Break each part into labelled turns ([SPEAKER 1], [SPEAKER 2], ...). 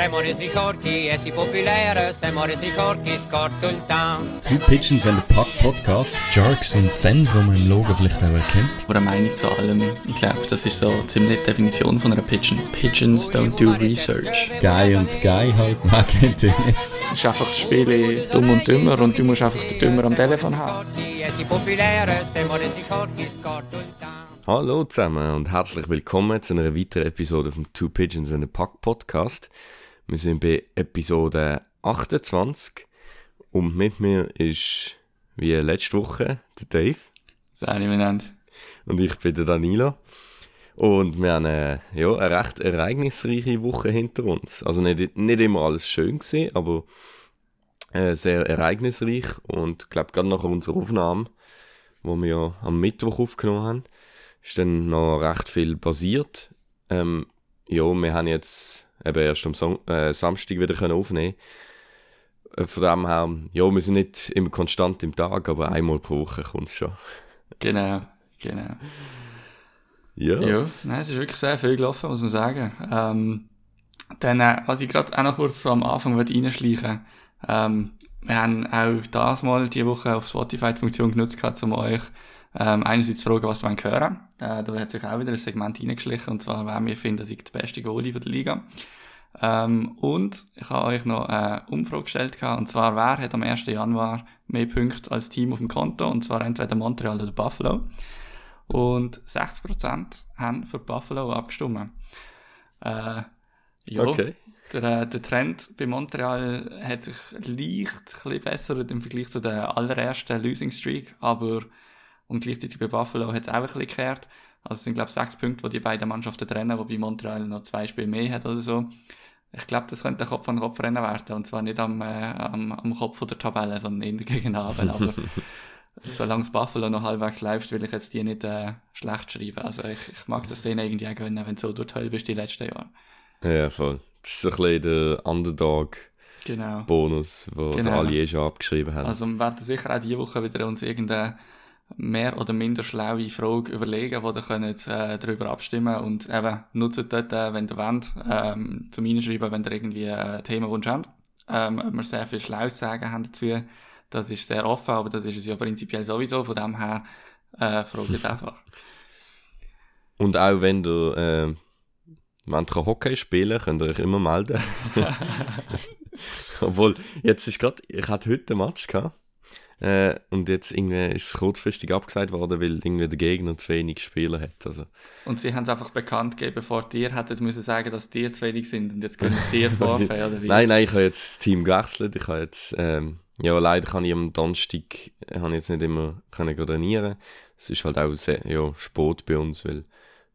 [SPEAKER 1] Siamo resi forti e si popolare, siamo resi forti, scorto il town.
[SPEAKER 2] Two Pigeons and a Puck Podcast. Jerks und Zens, die man im Logo vielleicht auch erkennt.
[SPEAKER 3] Aber eine Meinung zu allem, ich glaube, das ist so ziemlich die Definition von einer Pigeon. Pigeons don't do research.
[SPEAKER 2] Guy und Guy halt, man kennt ihn nicht.
[SPEAKER 3] Es ist einfach das Spiel dumm und dümmer und du musst einfach den Dümmer am Telefon haben.
[SPEAKER 4] Hallo zusammen und herzlich willkommen zu einer weiteren Episode vom Two Pigeons and a Puck Podcast. Wir sind bei Episode 28 und mit mir ist wie letzte Woche der Dave
[SPEAKER 3] mir nicht.
[SPEAKER 4] und ich bin der Danilo. Und wir haben eine, ja, eine recht ereignisreiche Woche hinter uns. Also nicht, nicht immer alles schön gewesen, aber äh, sehr ereignisreich und ich glaube gerade nach unserer Aufnahme, wo wir ja am Mittwoch aufgenommen haben, ist dann noch recht viel passiert. Ähm, ja, wir haben jetzt eben erst am Son äh, Samstag wieder können aufnehmen Äh, Von dem her, ja, wir sind nicht immer konstant im Tag, aber einmal pro Woche kommt es schon.
[SPEAKER 3] Genau, genau.
[SPEAKER 4] Ja.
[SPEAKER 3] Ja, nein, es ist wirklich sehr viel gelaufen, muss man sagen. Ähm, dann, äh, was ich gerade auch noch kurz so am Anfang reinschleichen ähm, wir haben auch das mal die Woche auf Spotify die Funktion genutzt gehabt, um euch ähm, einerseits fragen, was ihr hören. Äh, da hat sich auch wieder ein Segment reingeschlichen, und zwar, wer wir finden, sei der beste Goalie von der Liga. Ähm, und ich habe euch noch eine Umfrage gestellt, gehabt, und zwar, wer hat am 1. Januar mehr Punkte als Team auf dem Konto, und zwar entweder Montreal oder Buffalo. Und 60% haben für Buffalo abgestimmt. Äh, ja,
[SPEAKER 4] Okay.
[SPEAKER 3] der, äh, der Trend bei Montreal hat sich leicht ein bisschen verbessert im Vergleich zu der allerersten Losing Streak, aber und gleichzeitig bei Buffalo hat es auch ein bisschen gekehrt. Also es sind, glaube ich, sechs Punkte, die die beiden Mannschaften trennen, wobei Montreal noch zwei Spiele mehr hat oder so. Ich glaube, das könnte ein Kopf an Kopf Rennen werden, und zwar nicht am, äh, am, am Kopf von der Tabelle, sondern eher gegen Abel, aber solange das Buffalo noch halbwegs läuft, will ich jetzt die nicht äh, schlecht schreiben. Also ich, ich mag das denen irgendwie auch gönnen, wenn du so durch bist die letzten Jahre.
[SPEAKER 4] Ja, voll. Das ist so ein bisschen der Underdog-Bonus,
[SPEAKER 3] Genau.
[SPEAKER 4] den so
[SPEAKER 3] Genau.
[SPEAKER 4] alle eh schon abgeschrieben haben.
[SPEAKER 3] Also wir werden sicher auch diese Woche wieder uns irgendeine mehr oder minder schlaue Frage überlegen, wo ihr könnt äh, darüber abstimmen und eben nutzt dort, äh, wenn ihr wollt, ähm, zum Reinschreiben, wenn ihr irgendwie äh, Themenwunsch habt. Ähm, ob wir sehr viel Schlaues sagen haben dazu, das ist sehr offen, aber das ist es ja prinzipiell sowieso, von dem her äh, fragt einfach.
[SPEAKER 4] Und auch wenn ihr äh, wollt ihr Hockey spielen könnt ihr euch immer melden. Obwohl, jetzt ist gerade, ich hatte heute ein Match gehabt. Äh, und jetzt irgendwie ist es kurzfristig abgesagt worden, weil irgendwie der Gegner zu wenig Spieler hat. Also,
[SPEAKER 3] Und sie haben es einfach bekannt gegeben, bevor dir hättet müssen sagen, dass dir zu wenig sind und jetzt können dir vorfahren,
[SPEAKER 4] nein, nein, ich habe jetzt das Team gewechselt. Ich habe jetzt, ähm, ja, leider kann ich am Donnerstag habe jetzt nicht immer können trainieren. Es ist halt auch sehr, ja, Sport bei uns, weil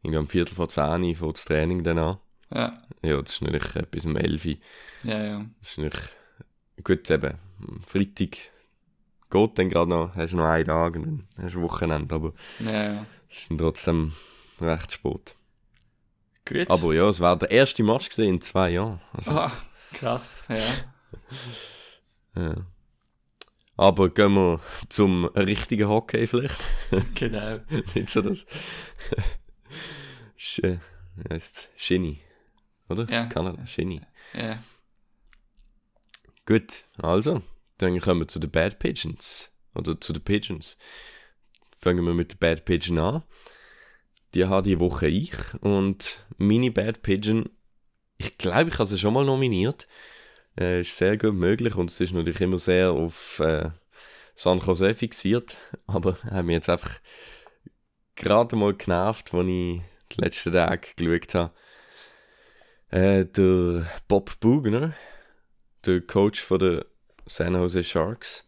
[SPEAKER 4] irgendwie am Viertel vor zehn Uhr fängt das Training dann an.
[SPEAKER 3] Ja,
[SPEAKER 4] Ja, das ist natürlich bis um 11 Uhr.
[SPEAKER 3] ja, ja.
[SPEAKER 4] Das ist natürlich gut eben. Freitag geht dann gerade noch, hast du noch einen Tag und dann hast du Wochenende, aber
[SPEAKER 3] ja,
[SPEAKER 4] es ist dann trotzdem recht spät.
[SPEAKER 3] Gut.
[SPEAKER 4] Aber ja, es war der erste Match gewesen in zwei Jahren. Also,
[SPEAKER 3] Ah, krass, ja.
[SPEAKER 4] ja. Aber gehen wir zum richtigen Hockey vielleicht.
[SPEAKER 3] Genau.
[SPEAKER 4] Nicht so das. Sch äh, heisst Shinny. Oder?
[SPEAKER 3] Ja.
[SPEAKER 4] Kanada, Shinny.
[SPEAKER 3] Ja.
[SPEAKER 4] Gut, also, dann kommen wir zu den Bad Pigeons. Oder zu den Pigeons. Fangen wir mit den Bad Pigeon an. Die habe die Woche ich. Und meine Bad Pigeon, ich glaube, ich habe sie schon mal nominiert. Äh, ist sehr gut möglich und es ist natürlich immer sehr auf äh, San Jose fixiert. Aber haben mich jetzt einfach gerade mal genervt, als ich die letzten Tage geschaut habe. Äh, der Bob Bugner, der Coach von der San Jose Sharks.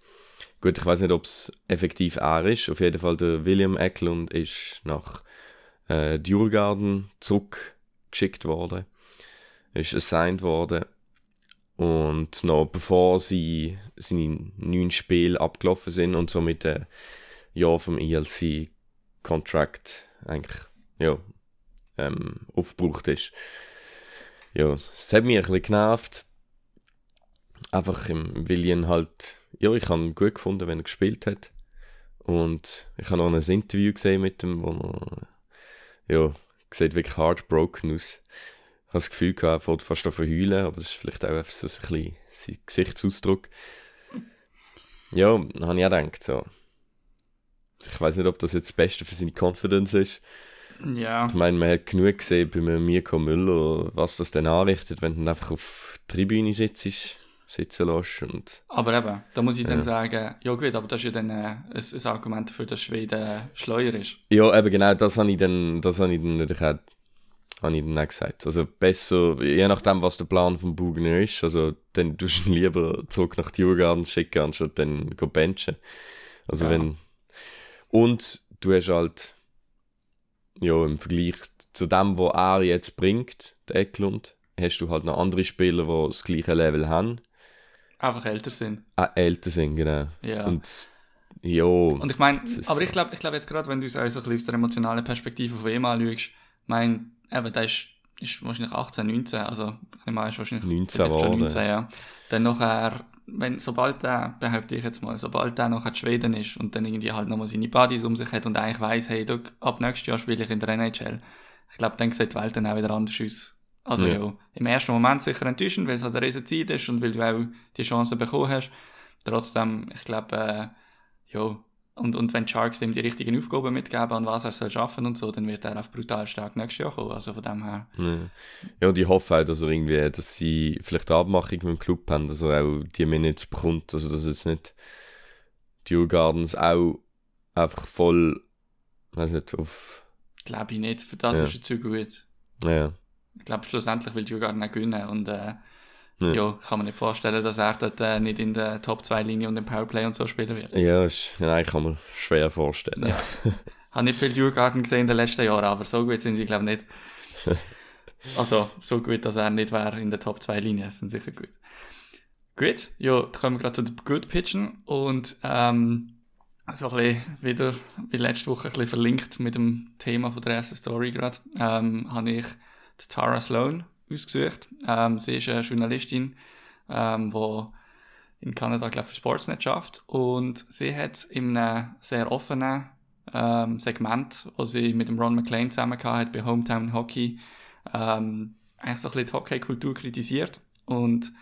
[SPEAKER 4] Gut, ich weiß nicht, ob es effektiv er ist. Auf jeden Fall der William Eklund ist nach äh, Djurgården zurückgeschickt worden. Ist assigned worden. Und noch bevor sie seine neun Spiele abgelaufen sind und somit ein Jahr vom ELC-Contract eigentlich ja, ähm, aufgebraucht ist. Ja, es hat mich ein bisschen genervt. Einfach, im William halt, ja, ich habe ihn gut gefunden, wenn er gespielt hat. Und ich habe noch ein Interview gesehen mit ihm, wo er, ja, sieht wirklich heartbroken aus. habe das Gefühl gehabt, er fährt fast an verheulen, aber das ist vielleicht auch einfach so ein bisschen sein Gesichtsausdruck. Ja, dann habe ich auch gedacht, so. Ich weiß nicht, ob das jetzt das Beste für seine Confidence ist.
[SPEAKER 3] Ja.
[SPEAKER 4] Ich meine, man hat genug gesehen bei Mirko Müller, was das denn anrichtet, wenn du einfach auf der Tribüne sitzt, sitzen lässt und...
[SPEAKER 3] Aber eben, da muss ich dann sagen, ja gut, aber das ist ja dann äh, ein, ein Argument dafür, dass Schweden schleuer ist.
[SPEAKER 4] Ja, eben genau, das habe ich dann, das habe ich dann natürlich auch, habe ich dann auch gesagt. Also besser, je nachdem, was der Plan vom Bugner ist, also dann tust du ihn lieber zurück nach Djurgarden schicken, anstatt dann go benchen. Also
[SPEAKER 3] Ja.
[SPEAKER 4] wenn... Und du hast halt, ja, im Vergleich zu dem, was er jetzt bringt, der Eklund, hast du halt noch andere Spieler, die das gleiche Level haben,
[SPEAKER 3] Einfach älter sind.
[SPEAKER 4] auch älter sind, genau.
[SPEAKER 3] Ja.
[SPEAKER 4] Und ja,
[SPEAKER 3] Und ich meine, aber ich glaube ich glaub jetzt gerade, wenn du es auch so ein bisschen aus der emotionalen Perspektive von ihm anschaust, ich meine, eben, der ist, ist wahrscheinlich 18, 19, also ich nehme an, ist wahrscheinlich
[SPEAKER 4] 19
[SPEAKER 3] vielleicht schon
[SPEAKER 4] geworden.
[SPEAKER 3] 19, ja. Dann nachher, wenn, sobald der, behaupte ich jetzt mal, sobald der nachher in Schweden ist und dann irgendwie halt nochmal seine Buddies um sich hat und eigentlich weiss, hey, du, ab nächstes Jahr spiele ich in der NHL, ich glaube, dann sieht die Welt dann auch wieder anders aus. Also
[SPEAKER 4] Ja.
[SPEAKER 3] ja, im ersten Moment sicher enttäuschend, weil es halt eine riesen Zeit ist und weil du auch die Chance bekommen hast. Trotzdem, ich glaube, äh, ja, und, und wenn die Sharks ihm die richtigen Aufgaben mitgeben, an was er soll schaffen und so, dann wird er auch brutal stark nächstes Jahr kommen. Also von dem her.
[SPEAKER 4] Ja. ja, und ich hoffe auch, dass er irgendwie, dass sie vielleicht eine Abmachung mit dem Club haben, dass er auch die Minutes bekommt, also dass jetzt nicht die Gardens auch einfach voll, weiß nicht, auf,
[SPEAKER 3] Glaube ich nicht. Für das
[SPEAKER 4] Ja.
[SPEAKER 3] ist er zu gut.
[SPEAKER 4] ja,
[SPEAKER 3] Ich glaube, schlussendlich will Djurgården auch gewinnen. Und äh,
[SPEAKER 4] Ja.
[SPEAKER 3] ja. kann man nicht vorstellen, dass er dort äh, nicht in der Top 2 Linie und im Powerplay und so spielen wird.
[SPEAKER 4] ja, ist, nein, kann man schwer vorstellen.
[SPEAKER 3] Ja. Habe nicht viel Djurgården gesehen in den letzten Jahren, aber so gut sind sie, glaube ich, nicht. Also, so gut, dass er nicht wäre in der Top 2 Linie, sind sicher gut. Gut, ja, dann kommen wir gerade zu den Good Pitchen und ähm, so ein bisschen wieder, wie letzte Woche, ein bisschen verlinkt mit dem Thema von der ersten Story gerade, ähm, habe ich Tara Sloan ausgesucht. Ähm, sie ist eine Journalistin, ähm, die in Kanada, glaube ich, für Sportsnet schafft. Und sie hat in einem sehr offenen ähm, Segment, wo sie mit dem Ron McLean zusammen hat bei Hometown Hockey, ähm, eigentlich so ein bisschen die Hockey-Kultur kritisiert und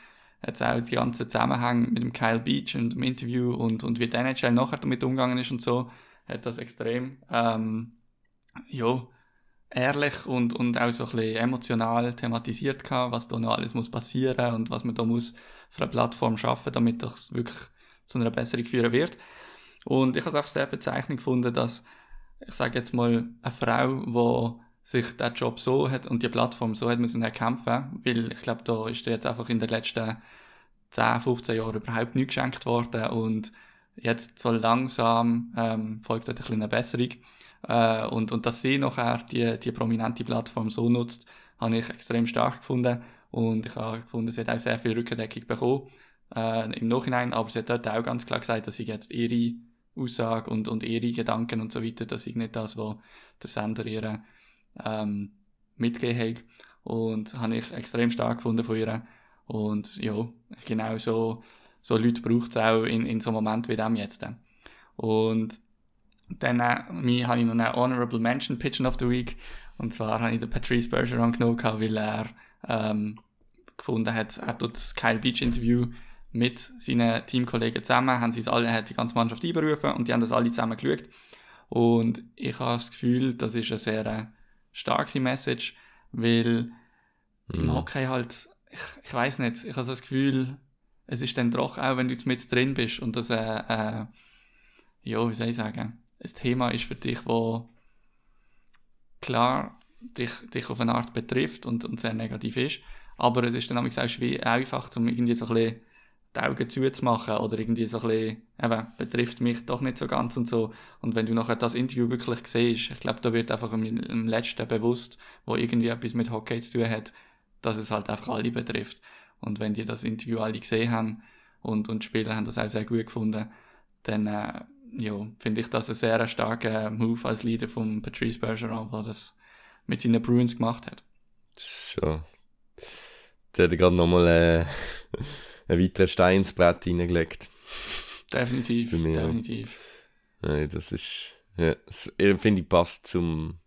[SPEAKER 3] jetzt auch die ganzen Zusammenhänge mit dem Kyle Beach und dem Interview und, und wie die NHL nachher damit umgegangen ist und so, hat das extrem, ähm, ja, ehrlich und, und auch so ein bisschen emotional thematisiert gehabt, was da noch alles muss passieren und was man da muss für eine Plattform schaffen, damit das wirklich zu einer Besserung führen wird. Und ich habe es einfach sehr bezeichnend gefunden, dass, ich sage jetzt mal, eine Frau, die sich der Job so hat und die Plattform so hat müssen erkämpfen, weil ich glaube, da ist dir jetzt einfach in den letzten 10, 15 Jahren überhaupt nichts geschenkt worden und jetzt so langsam ähm, folgt dort ein eine Besserung. Äh, und, und dass sie nachher die, die prominente Plattform so nutzt, habe ich extrem stark gefunden. Und ich habe gefunden, sie hat auch sehr viel Rückendeckung bekommen äh, im Nachhinein. Aber sie hat dort auch ganz klar gesagt, dass sie jetzt ihre Aussage und, und ihre Gedanken und so weiter, dass ich nicht das, was der Sender ihr ähm, mitgegeben hat. Und habe ich extrem stark gefunden von ihr. Und ja, genau so, so Leute braucht es auch in, in so einem Moment wie dem jetzt. Und dann äh, mir habe ich noch einen Honorable Mention Pitchen of the Week. Und zwar habe ich den Patrice Bergeron genommen, weil er ähm, gefunden hat, er tut das Kyle Beach Interview mit seinen Teamkollegen zusammen, haben sie es alle, er hat die ganze Mannschaft einberufen und die haben das alle zusammen geschaut. Und ich habe das Gefühl, das ist eine sehr äh, starke Message, weil im
[SPEAKER 4] Mhm.
[SPEAKER 3] Hockey halt, ich, ich weiß nicht, ich habe so das Gefühl, es ist dann doch auch, wenn du jetzt mit drin bist und das, äh, äh, ja, wie soll ich sagen, ein Thema ist für dich, wo klar dich, dich auf eine Art betrifft und, und sehr negativ ist, aber es ist dann auch schwer, einfach, um irgendwie so ein bisschen die Augen zuzumachen oder irgendwie so ein bisschen, eben, betrifft mich doch nicht so ganz und so. Und wenn du nachher das Interview wirklich siehst, ich glaube, da wird einfach im, im Letzten bewusst, wo irgendwie etwas mit Hockey zu tun hat, dass es halt einfach alle betrifft. Und wenn die das Interview alle gesehen haben und, und die Spieler haben das auch sehr gut gefunden, dann äh, ja, finde ich das ein sehr starker Move als Leader von Patrice Bergeron, der das mit seinen Bruins gemacht hat.
[SPEAKER 4] So. Der hat gerade nochmal äh, einen weiteren Stein ins Brett reingelegt.
[SPEAKER 3] Definitiv,
[SPEAKER 4] Für mich
[SPEAKER 3] definitiv.
[SPEAKER 4] Nein, das ist, ja, finde ich passt zum,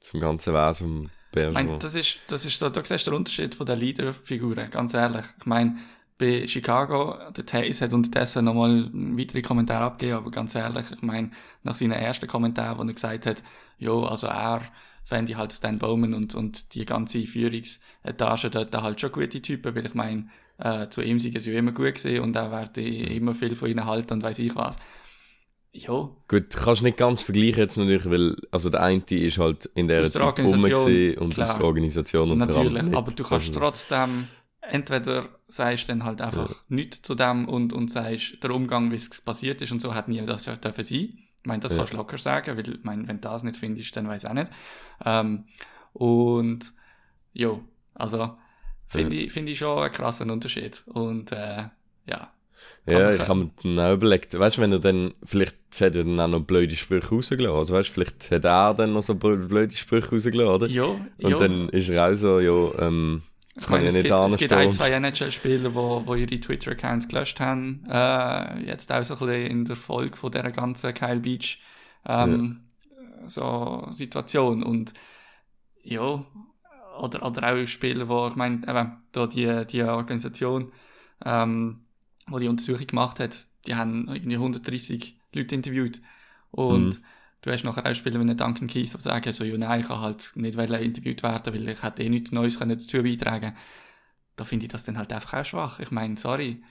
[SPEAKER 4] zum ganzen Wesen vom
[SPEAKER 3] Ich meine,
[SPEAKER 4] Bergeron.
[SPEAKER 3] das ist, das ist, da, da siehst du den Unterschied von der Leaderfiguren, ganz ehrlich. Ich meine, bei Chicago, der Taze hat unterdessen nochmal weitere Kommentare abgegeben, aber ganz ehrlich, ich meine, nach seinem ersten Kommentar, wo er gesagt hat, jo, also er fände halt Stan Bowman und, und die ganze Führungsetage dort halt schon gute Typen, weil ich meine, äh, zu ihm sind sie ja immer gut gesehen und er werde immer viel von ihnen halten und weiß ich was. Jo,
[SPEAKER 4] Gut, kannst nicht ganz vergleichen jetzt natürlich, weil also der eine ist halt in der Zeit rum
[SPEAKER 3] Organisation,
[SPEAKER 4] gewesen und
[SPEAKER 3] klar.
[SPEAKER 4] aus der Organisation und
[SPEAKER 3] Natürlich, aber du kannst
[SPEAKER 4] Also,
[SPEAKER 3] trotzdem, entweder sagst dann halt einfach nichts zu dem und, und sagst, der Umgang, wie es passiert ist und so, hat nie das ja dürfen sein. Ich meine, das
[SPEAKER 4] Ja.
[SPEAKER 3] kannst du locker sagen, weil, ich meine, wenn du das nicht findest, dann weiß ich auch nicht. Ähm, und, jo, also, finde ich, finde ich schon einen krassen Unterschied. Und, äh, ja.
[SPEAKER 4] Ja, ich habe mir dann auch überlegt, weißt du, wenn er dann, vielleicht hat er dann auch noch blöde Sprüche rausgelassen, also weißt du, vielleicht hat er dann noch so blö- blöde Sprüche rausgelassen, oder?
[SPEAKER 3] Jo,
[SPEAKER 4] Und
[SPEAKER 3] jo.
[SPEAKER 4] dann ist er auch so, ja, ähm, das
[SPEAKER 3] Ich
[SPEAKER 4] kann
[SPEAKER 3] meine, es
[SPEAKER 4] nicht
[SPEAKER 3] gibt, es gibt ein, zwei NHL-Spieler, wo, wo ihre Twitter-Accounts gelöscht haben. Äh, jetzt auch so ein bisschen in der Folge von dieser ganzen Kyle Beach ähm, so Situation. Und ja, oder, oder auch Spieler, wo, ich meine, eben, da die, die Organisation, ähm, wo die Untersuchung gemacht hat, die haben irgendwie 130 Leute interviewt. Und
[SPEAKER 4] Mhm.
[SPEAKER 3] Du hast nachher auch Spieler wie einen Duncan Keith, die sagen, so, ja, nein, ich kann halt nicht interviewt werden, weil ich hätte eh nichts Neues können dazu beitragen Da finde ich das dann halt einfach auch schwach. Ich meine, sorry.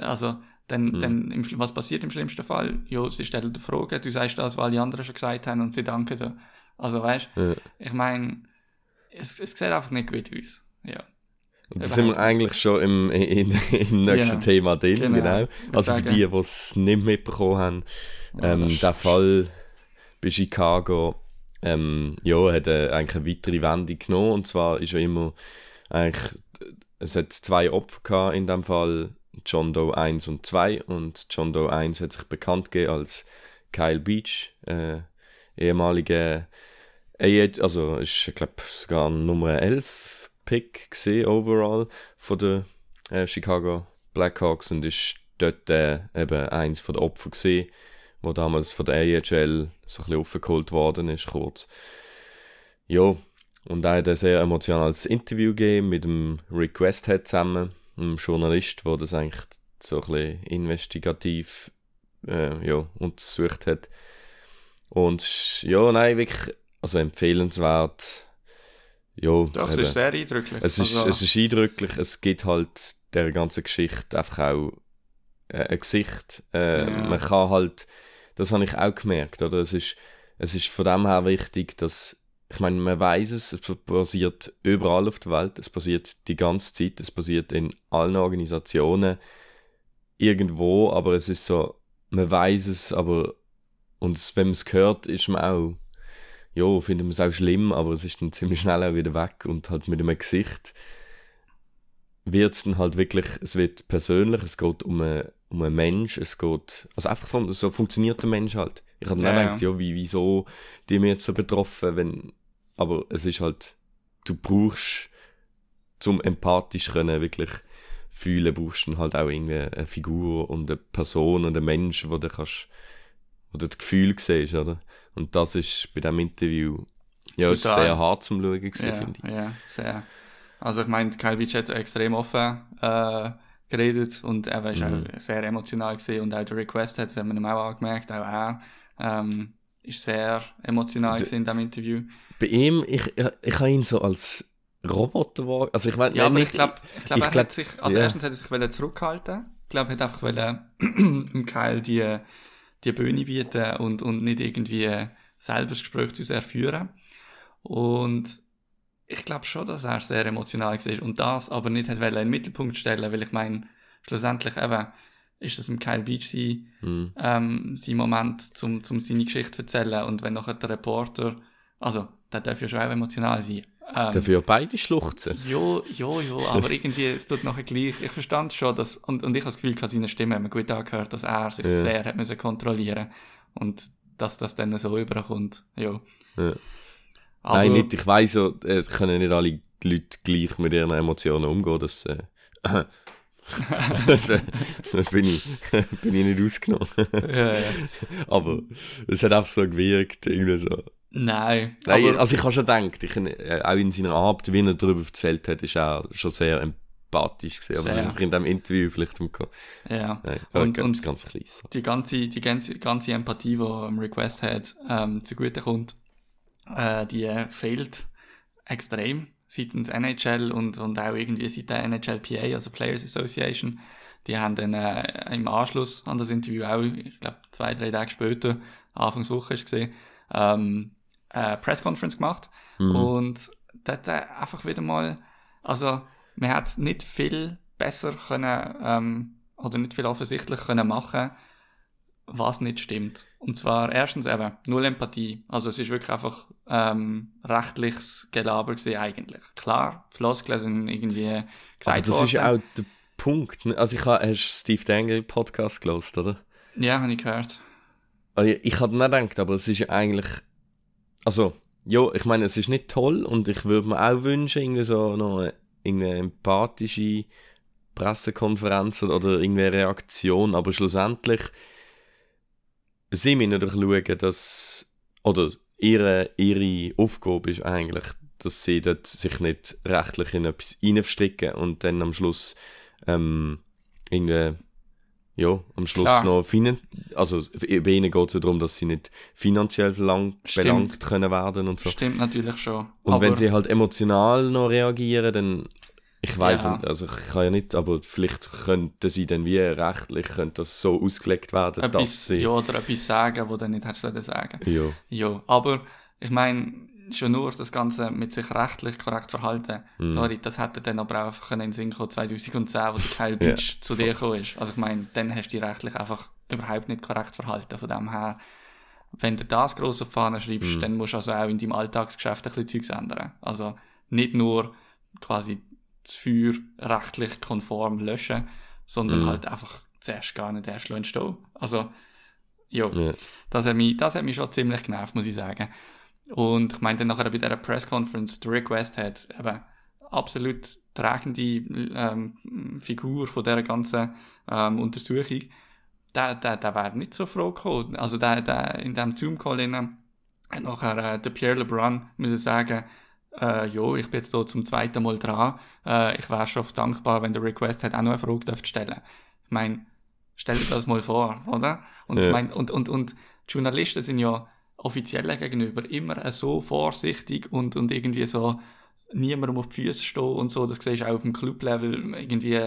[SPEAKER 3] Also, dann,
[SPEAKER 4] Mhm.
[SPEAKER 3] dann im, was passiert im schlimmsten Fall? Ja, sie stellen dir Fragen, du sagst das, was alle anderen schon gesagt haben und sie danken dir. Also, weißt du,
[SPEAKER 4] Ja.
[SPEAKER 3] ich meine, es, es sieht einfach nicht gut aus. Ja.
[SPEAKER 4] Und da sind wir eigentlich schon im, in, im nächsten
[SPEAKER 3] Ja,
[SPEAKER 4] Thema drin,
[SPEAKER 3] genau.
[SPEAKER 4] genau. Also für die, die es nicht mitbekommen haben, ähm, der Fall bei Chicago, ähm, ja, hat äh, eigentlich eine weitere Wendung genommen. Und zwar ist ja immer eigentlich, es hat zwei Opfer gehabt in dem Fall, John Doe 1 und 2. Und John Doe 1 hat sich bekannt gegeben als Kyle Beach, äh, ehemaliger, äh, also ich glaube, sogar Nummer 11 Pick gesehen overall von den äh, Chicago Blackhawks und ist dort äh, eben eins von den Opfern gesehen, wo damals von der AHL so ein bisschen aufgeholt worden ist, kurz. Ja, und er hat ein sehr emotionales Interview gegeben mit dem Rick Westhead zusammen, einem Journalist, der das eigentlich so ein bisschen investigativ äh, ja, untersucht hat. Und ja, nein, wirklich, also empfehlenswert. Ja,
[SPEAKER 3] Doch, es
[SPEAKER 4] eben.
[SPEAKER 3] ist sehr eindrücklich.
[SPEAKER 4] Es ist,
[SPEAKER 3] Also,
[SPEAKER 4] es ist eindrücklich, es gibt halt der ganzen Geschichte einfach auch äh, ein Gesicht. Äh,
[SPEAKER 3] Ja.
[SPEAKER 4] Man kann halt, das habe ich auch gemerkt, oder? Es ist, es ist von dem her wichtig, dass, ich meine, man weiß es, es passiert überall auf der Welt, es passiert die ganze Zeit, es passiert in allen Organisationen irgendwo, aber es ist so, man weiß es, aber und wenn man es hört, ist man auch ja, findet man es auch schlimm, aber es ist dann ziemlich schnell auch wieder weg und halt mit einem Gesicht wird es dann halt wirklich, es wird persönlich, es geht um einen, um einen Mensch, es geht, also einfach vom, so funktioniert der Mensch halt. Ich habe
[SPEAKER 3] Ja,
[SPEAKER 4] dann gedacht, ja, wie, wieso die mir jetzt so betroffen, wenn, aber es ist halt, du brauchst, zum empathisch können, wirklich fühlen, brauchst du halt auch irgendwie eine Figur und eine Person und einen Mensch, wo du kannst, wo du das Gefühl siehst, oder? Und das ist bei diesem Interview, ja, ist sehr hart zum Schauen gewesen,
[SPEAKER 3] ja,
[SPEAKER 4] finde ich.
[SPEAKER 3] ja, sehr. Also ich meine, Kyle Beach hat extrem offen äh, geredet und er war
[SPEAKER 4] Mhm.
[SPEAKER 3] auch sehr emotional gesehen und auch der Request hat, das haben wir ihm auch angemerkt, auch er ähm, ist sehr emotional
[SPEAKER 4] D-
[SPEAKER 3] gewesen in diesem Interview.
[SPEAKER 4] Bei ihm, ich, ich, ich habe ihn so als Roboter wahrgenommen. Also ich meine,
[SPEAKER 3] Ja, aber ich glaube, ich glaub,
[SPEAKER 4] ich
[SPEAKER 3] er
[SPEAKER 4] glaub-
[SPEAKER 3] hat sich, also
[SPEAKER 4] ja.
[SPEAKER 3] erstens hat er sich zurückhalten. Ich glaube, er hat einfach wollen, dem Kyle die, die Bühne bieten und, und nicht irgendwie selber das Gespräch zu sehr führen. Und ich glaube schon, dass er sehr emotional war und das aber nicht hat in den Mittelpunkt stellen, weil ich meine, schlussendlich eben, ist das im Kyle Beach sein,
[SPEAKER 4] Hm.
[SPEAKER 3] ähm, sein Moment, zum, zum seine Geschichte zu erzählen und wenn nachher der Reporter, also, der darf ja schon auch emotional sein. Ähm,
[SPEAKER 4] dafür beide schluchzen.
[SPEAKER 3] Jo, jo, jo, aber irgendwie, es tut nachher gleich. Ich verstand schon, dass, und, und ich habe das Gefühl, dass seine Stimme man gut angehört, dass er sich
[SPEAKER 4] Ja.
[SPEAKER 3] sehr hat müssen kontrollieren und dass das dann so überkommt. Ja.
[SPEAKER 4] Ja.
[SPEAKER 3] Aber,
[SPEAKER 4] Nein, nicht. Ich weiss so, äh, können nicht alle Leute gleich mit ihren Emotionen umgehen. Das, äh, das, äh, das bin, ich, bin ich nicht ausgenommen.
[SPEAKER 3] Ja, ja.
[SPEAKER 4] Aber es hat einfach so gewirkt, irgendwie so.
[SPEAKER 3] Nein,
[SPEAKER 4] Nein, also ich habe schon gedacht, ich, äh, auch in seiner Art, wie er darüber erzählt hat, ist er schon sehr empathisch gesehen. Aber es ist einfach in diesem Interview vielleicht im Ko-
[SPEAKER 3] ja.
[SPEAKER 4] Nein,
[SPEAKER 3] Und-
[SPEAKER 4] und, ganz klein.
[SPEAKER 3] die ganze, die ganze, ganze Empathie, die am Request hat, ähm, zugute kommt, äh, die fehlt extrem seitens NHL und, und auch irgendwie seit der NHLPA, also Players Association. Die haben dann äh, im Anschluss an das Interview auch, ich glaube zwei, drei Tage später, Anfangswoche ist gesehen, ähm, eine Pressconference gemacht
[SPEAKER 4] Mhm.
[SPEAKER 3] und dort äh, einfach wieder mal, also man hat es nicht viel besser können, ähm, oder nicht viel offensichtlich können machen, was nicht stimmt. Und zwar erstens eben null Empathie. Also es ist wirklich einfach ähm, rechtliches Gelaber gewesen eigentlich. Klar, Floskeln sind irgendwie
[SPEAKER 4] Aber
[SPEAKER 3] gesagt
[SPEAKER 4] das
[SPEAKER 3] worden.
[SPEAKER 4] ist auch der Punkt. Also ich habe, hast du Steve Dangle Podcast gelost, oder?
[SPEAKER 3] Ja, habe ich gehört.
[SPEAKER 4] Also ich, ich habe nicht gedacht, aber es ist eigentlich, also, ja, ich meine, es ist nicht toll und ich würde mir auch wünschen, irgendwie so noch eine, irgendeine empathische Pressekonferenz oder, oder irgendeine Reaktion, aber schlussendlich sie müssen natürlich schauen, dass, oder ihre, ihre Aufgabe ist eigentlich, dass sie dort sich nicht rechtlich in etwas reinverstricken und dann am Schluss ähm, irgendwie ja, am Schluss
[SPEAKER 3] Klar.
[SPEAKER 4] noch finan also bei ihnen geht es ja darum, dass sie nicht finanziell verlangt, belangt können werden und so.
[SPEAKER 3] Stimmt natürlich schon.
[SPEAKER 4] Und wenn sie halt emotional noch reagieren, dann ich weiß
[SPEAKER 3] Ja.
[SPEAKER 4] nicht, also ich kann ja nicht, aber vielleicht könnten sie dann wie rechtlich könnte das so ausgelegt werden, dass
[SPEAKER 3] etwas,
[SPEAKER 4] sie
[SPEAKER 3] ja, oder etwas sagen, wo du nicht hättest sollen sagen
[SPEAKER 4] ja,
[SPEAKER 3] Ja, aber ich meine, schon nur das Ganze mit sich rechtlich korrekt verhalten.
[SPEAKER 4] Mhm.
[SPEAKER 3] Sorry, das hätte dann aber auch einfach in den Sinn kommen 2010, wo der Kyle Beach zu dir gekommen ist. Also ich meine, dann hast du dich rechtlich einfach überhaupt nicht korrekt verhalten. Von dem her, wenn du das gross auf Fahne schreibst,
[SPEAKER 4] Mhm.
[SPEAKER 3] dann musst du also auch in deinem Alltagsgeschäft ein bisschen Zeugs ändern. Also nicht nur quasi das Feuer rechtlich konform löschen, sondern
[SPEAKER 4] Mhm.
[SPEAKER 3] halt einfach zuerst gar nicht erst entstehen. Also, ja.
[SPEAKER 4] ja.
[SPEAKER 3] Das hat, mich, das hat mich schon ziemlich genervt, muss ich sagen. Und ich meine, dann nachher bei dieser Pressconference, der Rick West hat eben absolut tragende ähm, Figur von dieser ganzen ähm, Untersuchung. Der, der, der wäre nicht so froh gekommen. Also der, der in diesem Zoom-Call hat nachher äh, der Pierre LeBrun müssen sagen, äh, ja, ich bin jetzt hier zum zweiten Mal dran. Äh, ich wäre schon dankbar, wenn der Rick West hat auch noch eine Frage dürfte stellen. Ich meine, stell dir das mal vor, oder? Und
[SPEAKER 4] Ja.
[SPEAKER 3] ich meine, und, und, und die Journalisten sind ja offiziell gegenüber immer so vorsichtig und, und irgendwie so niemandem auf die Füße stehen und so. Das siehst du auch auf dem Club-Level. Irgendwie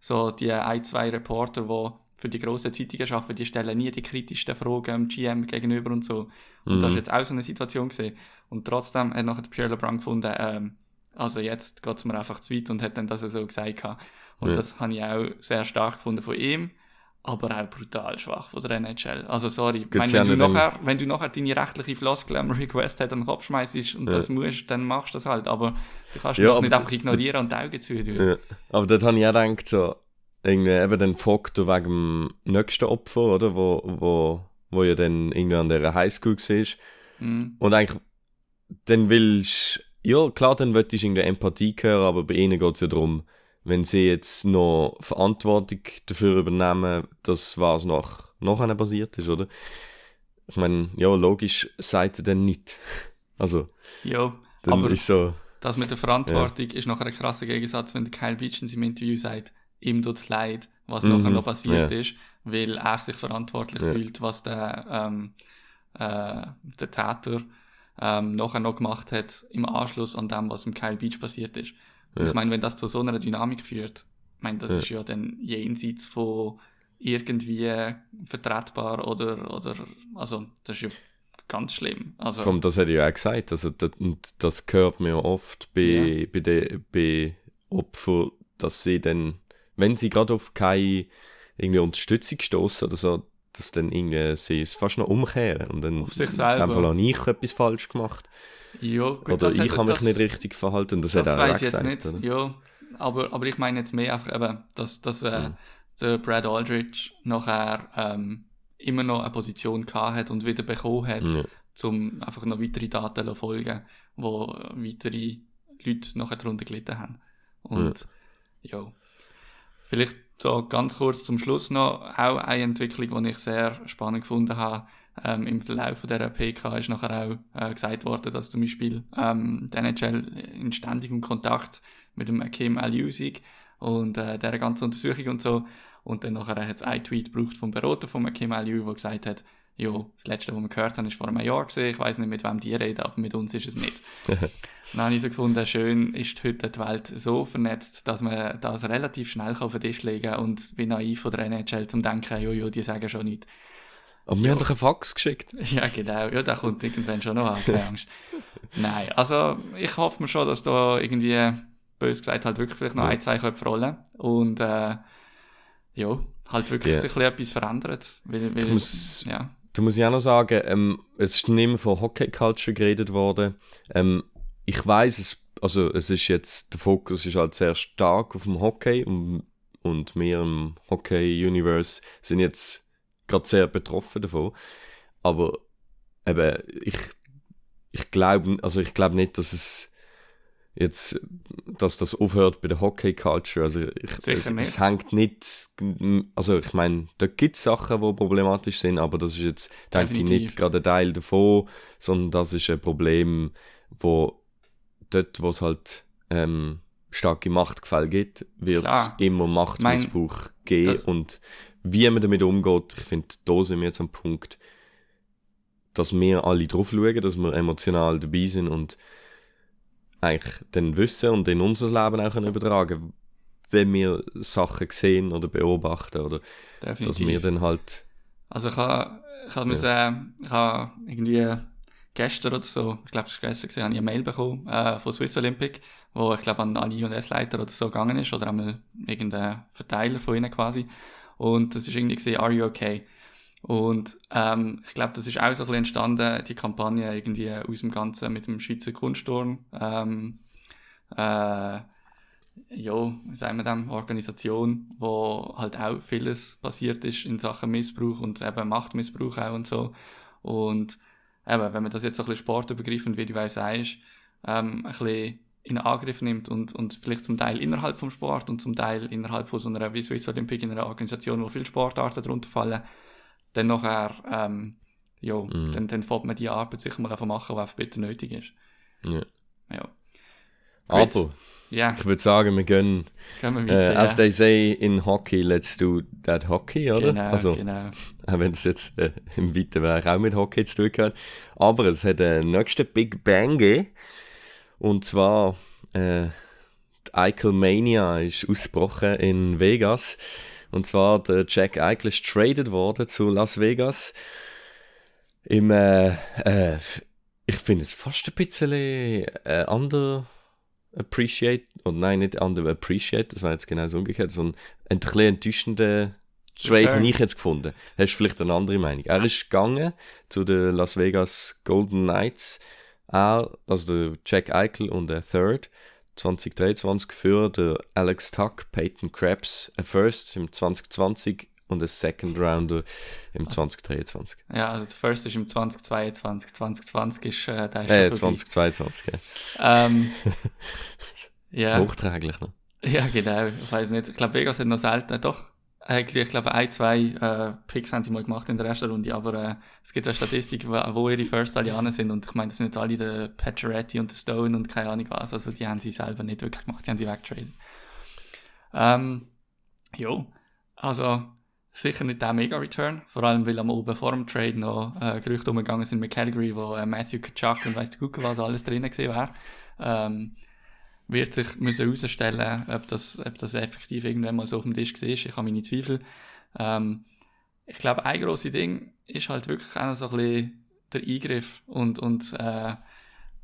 [SPEAKER 3] so die ein, zwei Reporter, die für die grossen Zeitungen arbeiten, die stellen nie die kritischsten Fragen dem GM gegenüber und so. Und das ist jetzt auch so eine Situation gesehen. Und trotzdem hat nachher Pierre LeBrun gefunden, ähm, also jetzt geht es mir einfach zu weit und hat dann das so gesagt. gehabt. Und
[SPEAKER 4] Ja.
[SPEAKER 3] das habe ich auch sehr stark gefunden von ihm, aber auch brutal schwach von der NHL. Also sorry, meine, wenn, du nachher, wenn du nachher deine rechtliche Floskel am Request hat an den Kopf schmeißt und
[SPEAKER 4] Ja.
[SPEAKER 3] das musst, dann machst du das halt. Aber du kannst
[SPEAKER 4] Ja, aber
[SPEAKER 3] nicht einfach ignorieren und die Augen zu tun.
[SPEAKER 4] Ja. Aber dort habe ich auch gedacht, so, irgendwie eben den Faktor wegen dem nächsten Opfer, oder? Wo, wo, wo ja dann irgendwie an der Highschool war.
[SPEAKER 3] Mhm.
[SPEAKER 4] Und eigentlich, dann willst ja klar, dann möchtest du irgendwie Empathie hören, aber bei ihnen geht es ja darum, wenn sie jetzt noch Verantwortung dafür übernehmen, dass was nach, nachher passiert ist, oder? Ich meine, ja, logisch sagt er dann nicht. Also,
[SPEAKER 3] Ja,
[SPEAKER 4] dann
[SPEAKER 3] aber
[SPEAKER 4] ist so,
[SPEAKER 3] das mit der Verantwortung ist nachher ein krasser Gegensatz, wenn der Kyle Beach in seinem Interview sagt, ihm tut es leid, was
[SPEAKER 4] Mhm,
[SPEAKER 3] nachher noch passiert
[SPEAKER 4] ja.
[SPEAKER 3] ist, weil er sich verantwortlich
[SPEAKER 4] Ja.
[SPEAKER 3] fühlt, was der, ähm, äh, der Täter ähm, nachher noch gemacht hat im Anschluss an dem, was im Kyle Beach passiert ist.
[SPEAKER 4] Ja.
[SPEAKER 3] ich meine, wenn das zu so einer Dynamik führt, ich meine, das
[SPEAKER 4] Ja.
[SPEAKER 3] ist ja dann jenseits von irgendwie vertretbar oder, oder also das ist ja ganz schlimm. Also,
[SPEAKER 4] Vom, das hätte ich ja auch gesagt. Also, das, und das hört man ja oft bei,
[SPEAKER 3] Ja.
[SPEAKER 4] bei, de, bei Opfern, dass sie dann, wenn sie gerade auf keine irgendwie Unterstützung stoßen oder so, dass dann irgendwie sie es fast noch umkehren und dann
[SPEAKER 3] Auf sich selber.
[SPEAKER 4] Fall habe ich etwas falsch gemacht.
[SPEAKER 3] ja, gut,
[SPEAKER 4] oder
[SPEAKER 3] das
[SPEAKER 4] ich habe mich nicht richtig verhalten. Das,
[SPEAKER 3] Das weiß ich jetzt nicht,
[SPEAKER 4] Oder?
[SPEAKER 3] ja. Aber, aber ich meine jetzt mehr einfach eben, dass, dass äh,
[SPEAKER 4] Mhm.
[SPEAKER 3] der Brad Aldridge nachher ähm, immer noch eine Position gehabt hat und wieder bekommen hat,
[SPEAKER 4] Ja.
[SPEAKER 3] um einfach noch weitere Daten zu folgen, wo weitere Leute nachher darunter gelitten haben. Und ja, vielleicht so ganz kurz zum Schluss noch, auch eine Entwicklung, die ich sehr spannend gefunden habe, ähm, im Verlauf dieser PK ist nachher auch äh, gesagt worden, dass zum Beispiel ähm, der NHL in ständigem Kontakt mit dem Akim Al-Yusig und äh, dieser ganzen Untersuchung und so. Und dann nachher hat es einen Tweet gebraucht vom Berater von Akim Al-Yusig, der gesagt hat, ja, das letzte, was wir gehört haben, ist vor einem Jahr gesehen. Ich weiß nicht, mit wem die reden, aber mit uns ist es nicht. dann habe ich so gefunden, schön ist heute die Welt so vernetzt, dass man das relativ schnell auf den Tisch legen kann und wie naiv von der NHL zum Denken, jo, jo, die sagen schon nicht.
[SPEAKER 4] Aber wir haben doch einen Fax geschickt.
[SPEAKER 3] Ja, genau. Ja, der kommt irgendwann schon noch an, keine Angst. Nein, also ich hoffe mir schon, dass da irgendwie, bös gesagt, halt wirklich vielleicht noch ein, zwei Köpfe rollen und äh, ja, halt wirklich
[SPEAKER 4] Ja.
[SPEAKER 3] sich etwas verändert. Weil, weil,
[SPEAKER 4] Ich muss-
[SPEAKER 3] ja.
[SPEAKER 4] Da muss ich auch noch sagen, ähm, es ist nicht mehr von Hockey Culture geredet worden. Ähm, ich weiß es, also es ist jetzt, der Fokus ist halt sehr stark auf dem Hockey und, und wir im Hockey-Universe sind jetzt gerade sehr betroffen davon. Aber eben, ich, ich glaube, also ich glaube nicht, dass es jetzt, dass das aufhört bei der Hockey Culture. Also ich,
[SPEAKER 3] Sicher
[SPEAKER 4] es, es hängt nicht, also ich meine, da gibt es Sachen, die problematisch sind, aber das ist jetzt, denke ich,
[SPEAKER 3] Definitiv.
[SPEAKER 4] nicht gerade ein Teil davon, sondern das ist ein Problem, wo dort, wo es halt ähm, starke Machtgefälle gibt, wird es immer Machtmissbrauch geben
[SPEAKER 3] das-
[SPEAKER 4] und wie man damit umgeht, ich finde, da sind wir jetzt am Punkt, dass wir alle drauf schauen, dass wir emotional dabei sind und eigentlich dann wissen und in unser Leben auch können übertragen wenn wir Sachen sehen oder beobachten oder dass
[SPEAKER 3] Definitiv.
[SPEAKER 4] wir dann halt
[SPEAKER 3] Also ich habe, ich habe, müssen, ich habe irgendwie gestern oder so, ich glaube, es war gestern, habe ich eine Mail bekommen äh, von Swiss Olympic, wo ich glaube an alle I&S-Leiter oder so gegangen ist oder einmal irgendein Verteiler von ihnen quasi. Und das ist irgendwie gesehen, are you okay? Und ähm, ich glaube, das ist auch so ein bisschen entstanden, die Kampagne irgendwie aus dem Ganzen mit dem Schweizer Kunststurm. Ähm, äh, ja, wie sagen wir dem, Organisation, wo halt auch vieles passiert ist in Sachen Missbrauch und eben Machtmissbrauch auch und so. Und eben, wenn man das jetzt so ein bisschen sportübergreifend, wie du auch sagst, ähm, ein bisschen in Angriff nimmt und, und vielleicht zum Teil innerhalb vom Sport und zum Teil innerhalb von so einer wie Swiss Olympic, in einer Organisation, wo viele Sportarten darunter fallen, dann nachher, ähm, ja,
[SPEAKER 4] Mhm.
[SPEAKER 3] dann, dann fängt man die Arbeit sicher mal einfach machen, die einfach bitte nötig ist.
[SPEAKER 4] ja.
[SPEAKER 3] Ja.
[SPEAKER 4] Aber
[SPEAKER 3] Ja,
[SPEAKER 4] ich würde sagen wir gehen
[SPEAKER 3] können wir
[SPEAKER 4] äh,
[SPEAKER 3] weiter.
[SPEAKER 4] as
[SPEAKER 3] ja.
[SPEAKER 4] they say in Hockey let's do that Hockey oder
[SPEAKER 3] Genau,
[SPEAKER 4] also
[SPEAKER 3] genau.
[SPEAKER 4] auch wenn es jetzt äh, im weiten Weg auch mit Hockey zu tun hat. Aber es hat einen nächsten Big Bang gegeben. Und zwar äh, die Eichel Mania ist ausgebrochen in Vegas. Und zwar der Jack Eichel ist traded worden zu Las Vegas. Im, äh, äh, ich finde es fast ein bisschen äh, under appreciate, oder nein, nicht under appreciate, das war jetzt genau so umgekehrt, sondern ein bisschen enttäuschender Trade habe ich jetzt gefunden. Hast du vielleicht eine andere Meinung? Er ist gegangen zu den Las Vegas Golden Knights, er, also der Jack Eichel und der Third 2023 für den Alex Tuck, Peyton Krebs, ein First im 2020 und ein Second Rounder im 2023.
[SPEAKER 3] Ja, also der First ist im 2022, 2020 ist äh, der ist
[SPEAKER 4] Äh,
[SPEAKER 3] schon vorbei.
[SPEAKER 4] 2022, ja.
[SPEAKER 3] Ähm, ja,
[SPEAKER 4] Hochträglich noch.
[SPEAKER 3] ja, genau. Ich weiß nicht. Ich glaube, Vegas hat noch selten, doch. Ich glaube, ein, zwei äh, Picks haben sie mal gemacht in der ersten Runde, aber äh, es gibt eine Statistik, wo, wo ihre First alle sind und ich meine, das sind jetzt alle der Pacioretty und der Stone und keine Ahnung was, also die haben sie selber nicht wirklich gemacht, die haben sie weggetradet. Ähm, jo, also sicher nicht der Mega-Return, vor allem weil am oben vor dem Trade noch äh, Gerüchte umgegangen sind mit Calgary, wo äh, Matthew Kachuk und weiss der Gucke was alles drin gewesen wäre. Ähm, wird sich müssen ob das, ob das effektiv irgendwann mal so auf dem Tisch war. Ich habe meine Zweifel. Ähm, ich glaube, ein grosses Ding ist halt wirklich auch noch so ein bisschen der Eingriff und, und äh,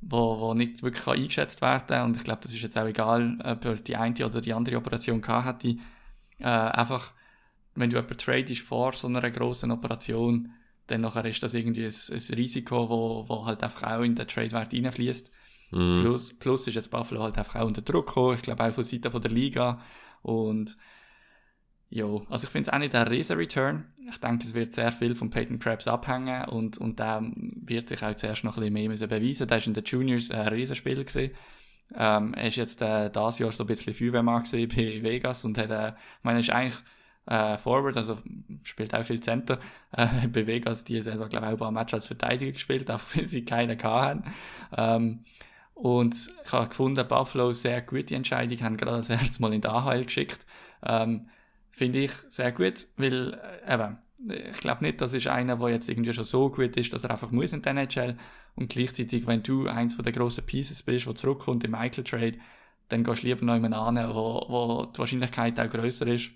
[SPEAKER 3] wo, wo nicht wirklich kann eingeschätzt werden Und ich glaube, das ist jetzt auch egal, ob er die eine oder die andere Operation gehabt hätte. Äh, einfach, wenn du jemanden tradest vor so einer grossen Operation, dann nachher ist das irgendwie ein, ein Risiko, wo, wo halt einfach auch in den Trade-Wert reinfließt.
[SPEAKER 4] Mhm.
[SPEAKER 3] Plus, plus ist jetzt Buffalo halt einfach auch unter Druck gekommen, ich glaube auch von Seiten der Liga. Und ja, also ich finde es auch nicht ein riesen Return. Ich denke, es wird sehr viel von Peyton Krebs abhängen und, und der wird sich auch zuerst noch ein bisschen mehr müssen beweisen. Der war in den Juniors ein Riesenspieler gewesen. Ähm, er ist jetzt äh, dieses Jahr so ein bisschen Feuerwehrmann bei Vegas und hat, äh, ich meine, er ist eigentlich äh, Forward, also spielt auch viel Center. Äh, bei Vegas diese Saison, glaube ich, auch ein paar Matches als Verteidiger gespielt, einfach weil sie keinen hatten. Ähm, und ich habe gefunden, Buffalo sehr gute Entscheidung, haben gerade das erste Mal in die AHL geschickt. Ähm, Finde ich sehr gut, weil äh, eben, ich glaube nicht, das ist einer, der jetzt irgendwie schon so gut ist, dass er einfach muss in der NHL und gleichzeitig, wenn du eins den grossen Pieces bist, der zurückkommt im Michael Trade, dann gehst du lieber noch jemanden an, wo, wo die Wahrscheinlichkeit auch größer ist,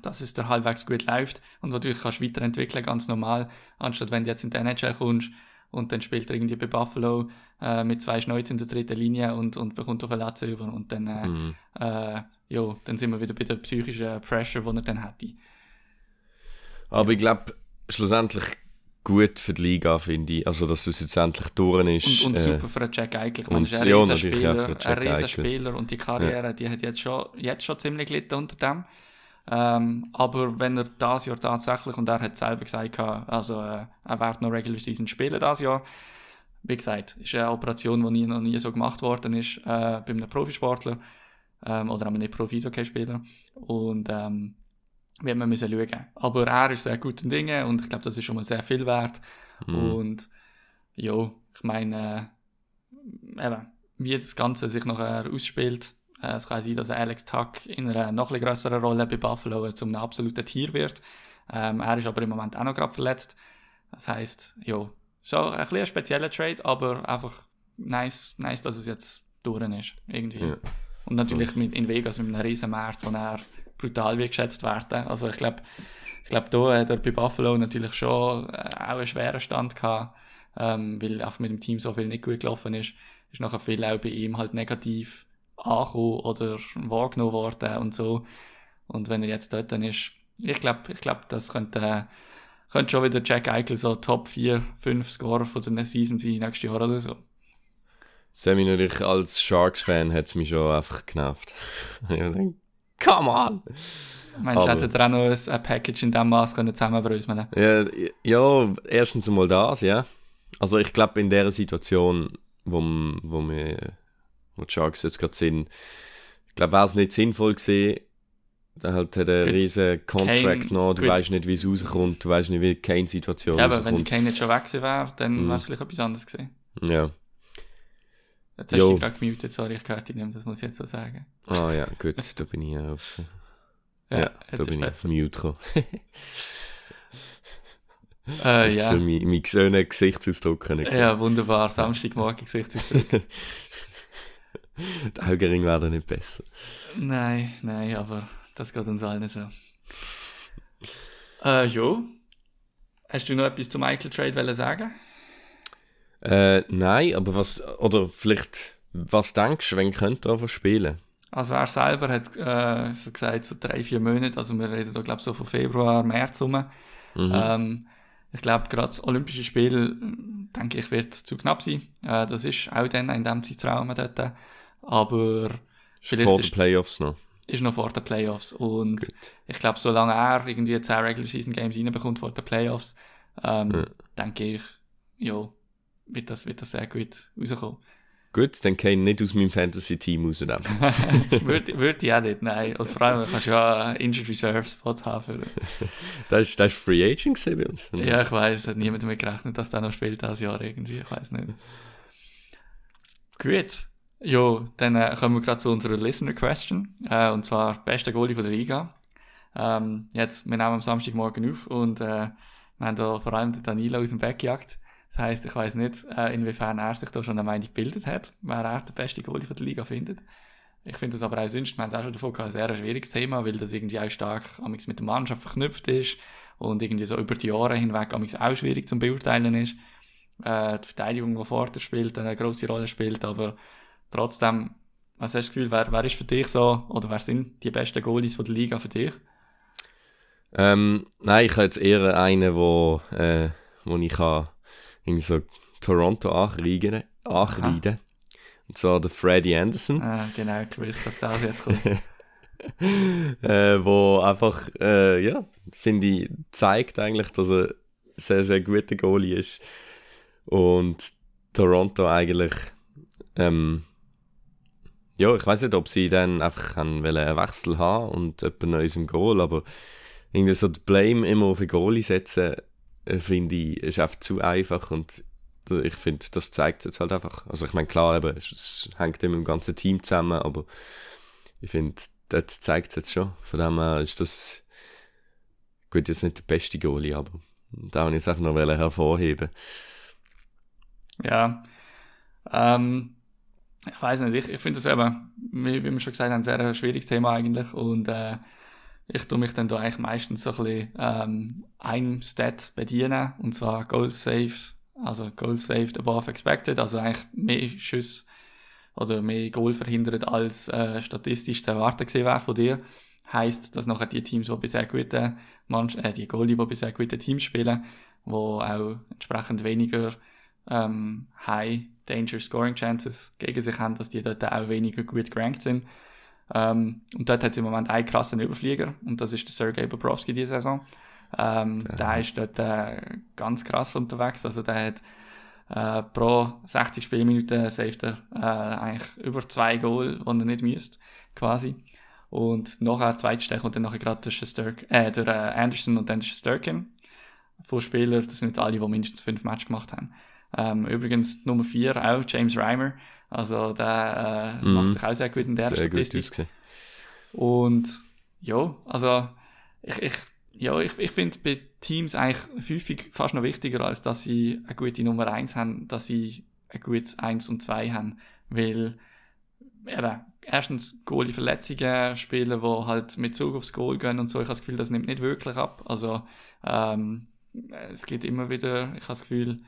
[SPEAKER 3] dass es dir halbwegs gut läuft. Und du dich kannst weiterentwickeln, ganz normal, anstatt wenn du jetzt in die NHL kommst und dann spielt er irgendwie bei Buffalo äh, mit zwei Schnäuzen in der dritten Linie und, und bekommt auf eine Latze über und dann, äh,
[SPEAKER 4] Mhm.
[SPEAKER 3] äh, ja, dann sind wir wieder bei der psychischen Pressure, die er dann hätte.
[SPEAKER 4] Aber ich glaube, schlussendlich gut für die Liga, finde ich. Also, dass es jetzt endlich durch ist.
[SPEAKER 3] Und, und
[SPEAKER 4] äh,
[SPEAKER 3] super für einen Jack Eichel. Ich meine,
[SPEAKER 4] und-
[SPEAKER 3] ist ein
[SPEAKER 4] ja,
[SPEAKER 3] riesen
[SPEAKER 4] natürlich auch für
[SPEAKER 3] Spieler,
[SPEAKER 4] den Jack
[SPEAKER 3] ein riesen
[SPEAKER 4] Eichel.
[SPEAKER 3] Spieler und die Karriere, die hat jetzt schon, jetzt schon ziemlich gelitten unter dem. Ähm, aber wenn er das Jahr tatsächlich, und er hat selber gesagt, also äh, er wird noch Regular Season spielen das Jahr, wie gesagt, ist eine Operation, die nie, noch nie so gemacht worden ist äh, bei einem Profisportler ähm, oder einem nicht Profi-Eishockey-Spieler und ähm, man müssen schauen. Aber er ist sehr gut in Dingen und ich glaube, das ist schon mal sehr viel wert
[SPEAKER 4] mhm.
[SPEAKER 3] und ja, ich meine, äh, eben, wie das Ganze sich nachher ausspielt, es kann sein, dass Alex Tuck in einer noch ein grösseren Rolle bei Buffalo zum einem absoluten Tier wird. Ähm, er ist aber im Moment auch noch gerade verletzt. Das heisst, ja, schon ein bisschen ein spezieller Trade, aber einfach nice, nice dass es jetzt durch ist. Irgendwie.
[SPEAKER 4] Ja.
[SPEAKER 3] Und natürlich mit, in Vegas mit einem riesen Markt, wo er brutal wird geschätzt werden. Also ich glaube, ich glaube, da hat er bei Buffalo natürlich schon äh, auch einen schweren Stand gehabt, ähm, weil einfach mit dem Team so viel nicht gut gelaufen ist. Ist nachher viel auch bei ihm halt negativ angekommen oder wahrgenommen worden und so. Und wenn er jetzt dort dann ist, ich glaube, ich glaube, das könnte, könnte schon wieder Jack Eichel so Top 4, 5 Scorer von der Season sein nächstes Jahr oder so.
[SPEAKER 4] Sammy natürlich als Sharks-Fan hat es mich schon einfach genervt. ich denke, come on!
[SPEAKER 3] Meinst du,
[SPEAKER 4] Aber-
[SPEAKER 3] hätte er auch noch ein, Package in diesem Maß können zusammenbröseln
[SPEAKER 4] Ja, ja, erstens einmal das, ja. Also ich glaube in der Situation, wo, wo wir, die Sharks jetzt gerade sind, ich glaube, wäre es nicht sinnvoll gewesen, da halt hat er einen riesen Contract
[SPEAKER 3] Kane-
[SPEAKER 4] noch, du
[SPEAKER 3] gut.
[SPEAKER 4] weißt nicht, wie es rauskommt, du weißt nicht, wie keine Situation
[SPEAKER 3] Ja, aber wenn die
[SPEAKER 4] rauskommt.
[SPEAKER 3] Kane nicht schon weg gewesen wäre, dann
[SPEAKER 4] Mhm.
[SPEAKER 3] wäre es vielleicht etwas anderes gewesen.
[SPEAKER 4] Ja,
[SPEAKER 3] Jetzt hast
[SPEAKER 4] Jo.
[SPEAKER 3] du dich gerade gemutet, sorry, ich gehört dich nicht das muss ich jetzt so sagen.
[SPEAKER 4] ah ja, gut, da bin ich auf, ja,
[SPEAKER 3] jetzt
[SPEAKER 4] da
[SPEAKER 3] ist
[SPEAKER 4] bin ich auf
[SPEAKER 3] besser.
[SPEAKER 4] Mute gekommen.
[SPEAKER 3] Äh,
[SPEAKER 4] du
[SPEAKER 3] ja.
[SPEAKER 4] für mein, mein schönen Gesichtsausdruck
[SPEAKER 3] ja, wunderbar, Samstagmorgen Gesichtsausdruck.
[SPEAKER 4] Die Augenringe werden nicht besser.
[SPEAKER 3] nein, nein, aber das geht uns allen so. Äh, jo. Hast du noch etwas zum Michael Trade wollen sagen?
[SPEAKER 4] Äh, nein, aber was, oder vielleicht, was denkst du, wenn könnte er spielen?
[SPEAKER 3] Also er selber hat äh, so gesagt, so drei, vier Monate, also wir reden da glaube ich so von Februar, März rum.
[SPEAKER 4] Mhm.
[SPEAKER 3] Ähm, ich glaube, gerade das Olympische Spiel, denke ich, wird zu knapp sein. Äh, das ist auch dann in dem Zeitraum dort. Aber
[SPEAKER 4] Ist
[SPEAKER 3] vielleicht
[SPEAKER 4] vor den Playoffs noch.
[SPEAKER 3] ist noch vor den Playoffs. Und
[SPEAKER 4] Gut.
[SPEAKER 3] ich glaube, solange er irgendwie 10 Regular Season Games reinbekommt vor den Playoffs, ähm,
[SPEAKER 4] Ja.
[SPEAKER 3] denke ich, ja, wird das, wird das sehr gut rauskommen.
[SPEAKER 4] Gut, dann kann ich nicht aus meinem Fantasy-Team rausnehmen.
[SPEAKER 3] würde, würde ich auch nicht, nein. Also vor allem kannst du ja einen Injured Reserve Spot haben. Für,
[SPEAKER 4] Das ist, das ist Free Agent bei uns.
[SPEAKER 3] ja, ich weiß, hat niemand damit gerechnet, dass der noch spielt dieses Jahr irgendwie. Ich weiß nicht. Gut. Jo, dann äh, kommen wir gerade zu unserer Listener Question. Äh, und zwar beste Goalie von der Liga. Ähm, jetzt, wir nehmen am Samstagmorgen auf und äh, wir haben da vor allem den Danilo aus dem Bett gejagt. Das heisst, ich weiß nicht, äh, inwiefern er sich da schon eine Meinung gebildet hat, wer er der beste Goalie von der Liga findet. Ich finde das aber auch sonst, wir haben es auch schon davon gehabt, ein sehr schwieriges Thema, weil das irgendwie auch stark mit der Mannschaft verknüpft ist und irgendwie so über die Jahre hinweg auch schwierig zum Beurteilen ist. Äh, die Verteidigung, die vorne spielt, eine grosse Rolle spielt, aber trotzdem, was hast du das Gefühl, wer, wer ist für dich so, oder wer sind die besten Goalies von der Liga für dich?
[SPEAKER 4] Ähm, nein, ich habe jetzt eher einen, wo, äh, wo ich kann irgendwie so Toronto ankreiden, ankreiden. Und zwar der Freddie Anderson.
[SPEAKER 3] Äh, genau, ich wusste, dass das jetzt kommt.
[SPEAKER 4] äh, wo einfach, äh, ja, finde ich, zeigt eigentlich, dass er ein sehr, sehr guter Goalie ist. Und Toronto eigentlich, ähm, ja, ich weiß nicht, ob sie dann einfach einen Wechsel haben und jemand Neues im Goal, aber irgendwie so die Blame immer auf den Goalie setzen, äh, finde ich, ist einfach zu einfach und ich finde, das zeigt jetzt halt einfach. Also ich meine, klar, eben, es hängt immer im ganzen Team zusammen, aber ich finde, das zeigt es jetzt schon. Von dem her ist das, gut, jetzt nicht der beste Goalie, aber da wollte ich es einfach noch hervorheben.
[SPEAKER 3] Ja, ähm, ich weiß nicht, ich, ich finde das eben, wie, wie wir schon gesagt haben, ein sehr schwieriges Thema eigentlich und äh, ich tue mich dann da eigentlich meistens so ein bisschen ähm, einem Stat bedienen und zwar Goals Saved, also Goals Saved above expected, also eigentlich mehr Schüsse oder mehr Goal verhindert als äh, statistisch zu erwarten gewesen wäre von dir. Heißt, dass nachher die Teams, die bisher gute Mann äh, die Goalie, die bisher gute Teams spielen, wo auch entsprechend weniger ähm, High Danger Scoring Chances gegen sich haben, dass die dort auch weniger gut gerankt sind. Ähm, und dort hat es im Moment einen krassen Überflieger und das ist der Sergei Bobrovsky diese Saison. Ähm, ja. Der ist dort äh, ganz krass unterwegs. Also der hat äh, pro 60 Spielminuten saved er äh, eigentlich über zwei Goal, die er nicht müsste, quasi. Und nachher, zweite Stelle, kommt dann nachher gerade der, Sturk, äh, der äh, Anderson und dann der Sturkin. Von Spielern, das sind jetzt alle, die mindestens fünf Matches gemacht haben. Ähm, übrigens Nummer 4 auch, James Reimer. Also der äh, mhm. macht sich auch sehr gut in der sehr Statistik. Und ja, also ich, ich, ja, ich, ich finde bei Teams eigentlich häufig fast noch wichtiger, als dass sie eine gute Nummer 1 haben, dass sie ein gutes 1 und 2 haben. Weil eben, erstens Goalie-Verletzungen, Spieler, die halt mit Zug aufs Goal gehen und so, ich habe das Gefühl, das nimmt nicht wirklich ab. Also ähm, es geht immer wieder, ich habe das Gefühl,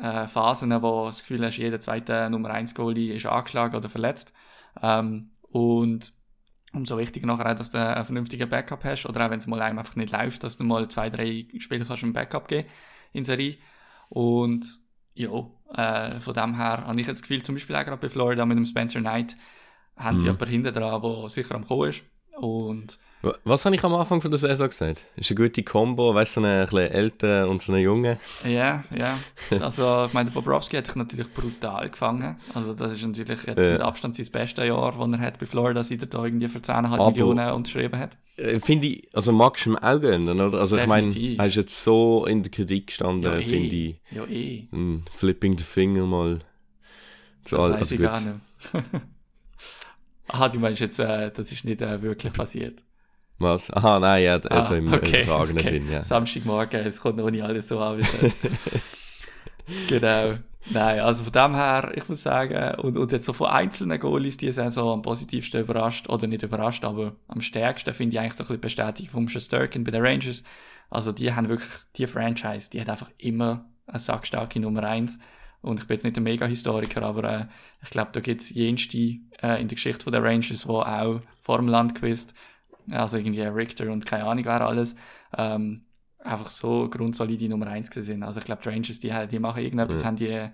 [SPEAKER 3] äh, Phasen, wo du das Gefühl hast, jeder zweite Nummer 1 Goalie ist angeschlagen oder verletzt. Ähm, und umso wichtiger nachher auch, dass du einen vernünftigen Backup hast. Oder auch wenn es mal einem einfach nicht läuft, dass du mal zwei, drei Spiele kannst einen Backup geben in Serie. Und ja, äh, von dem her habe ich jetzt das Gefühl, zum Beispiel auch gerade bei Florida mit dem Spencer Knight, haben mhm. sie jemanden hinten dran, der sicher am Kommen ist. Und
[SPEAKER 4] was habe ich am Anfang von der Saison gesagt? Ist eine gute Kombo, weißt du, so einen älteren und so einen jungen.
[SPEAKER 3] Ja, ja. Also, ich meine, Bobrovski hat sich natürlich brutal gefangen. Also, das ist natürlich jetzt ja. mit Abstand sein bestes Jahr, das er hat bei Florida, seit er da irgendwie für 10,5 Millionen unterschrieben hat.
[SPEAKER 4] Äh, finde ich, also magst du ihm auch gönnen, oder? Also, Definitiv. ich meine, er ist jetzt so in der Kritik gestanden, ja, eh. finde ich.
[SPEAKER 3] Ja, eh.
[SPEAKER 4] Flipping the Finger mal.
[SPEAKER 3] Zu das all, also ich gut. gar nicht. Aha, du meinst jetzt, äh, das ist nicht äh, wirklich passiert.
[SPEAKER 4] Was? Aha, nein, ja, also ah, im okay, übertragenen okay. Sinn, ja.
[SPEAKER 3] Samstagmorgen, es kommt noch nicht alles so an. genau. Nein, also von dem her, ich muss sagen, und, und jetzt so von einzelnen Goalies, die sind so am positivsten überrascht, oder nicht überrascht, aber am stärksten finde ich eigentlich so ein bisschen bestätigt vom Sturkin bei den Rangers. Also die haben wirklich, die Franchise, die hat einfach immer eine sackstarke Nummer eins Und ich bin jetzt nicht ein Mega-Historiker, aber äh, ich glaube, da gibt es jenste äh, in der Geschichte der Rangers, wo auch vor dem Land gewesen also irgendwie Richter und keine Ahnung wer alles, ähm, einfach so grundsolide Nummer 1 sind. Also ich glaube, die Rangers, die, die machen irgendetwas, mhm. haben, die,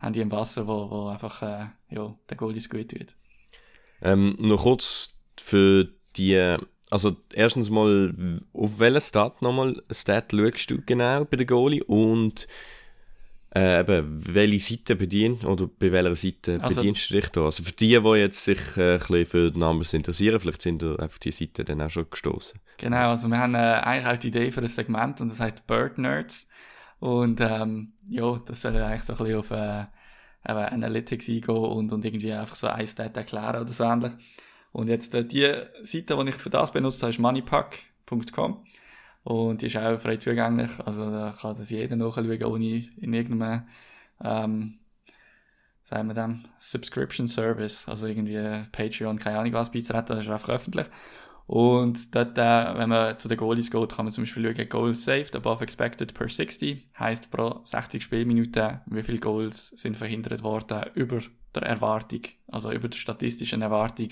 [SPEAKER 3] haben die im Wasser, wo, wo einfach äh, ja, der Goalies gut tut.
[SPEAKER 4] Ähm, noch kurz für die, also erstens mal, auf welchen Stat nochmal Stat schaust du genau bei der Goalie und äh, eben, welche Seite bedient oder bei welcher Seite also, bedienst du dich da? Also für die, die jetzt sich äh, ein bisschen für den Numbers interessieren, vielleicht sind da auf die Seite dann auch schon gestoßen.
[SPEAKER 3] Genau, also wir haben äh, eigentlich auch die Idee für ein Segment und das heißt Bird Nerds. Und ähm, ja, das soll eigentlich so ein bisschen auf äh, Analytics eingehen und, und irgendwie einfach so ein Stat erklären oder so ähnlich. Und jetzt äh, die Seite, die ich für das benutzt habe, ist moneypack.com. Und die ist auch frei zugänglich. Also da kann das jeder nachschauen, ohne in irgendeinem, ähm, sagen wir dem, Subscription Service, also irgendwie Patreon, keine Ahnung was beizutreten, das ist einfach öffentlich. Und dort, äh, wenn man zu den Goalies geht, kann man zum Beispiel schauen, Goals saved above expected per 60, heisst pro 60 Spielminuten, wie viele Goals sind verhindert worden über der Erwartung, also über der statistischen Erwartung.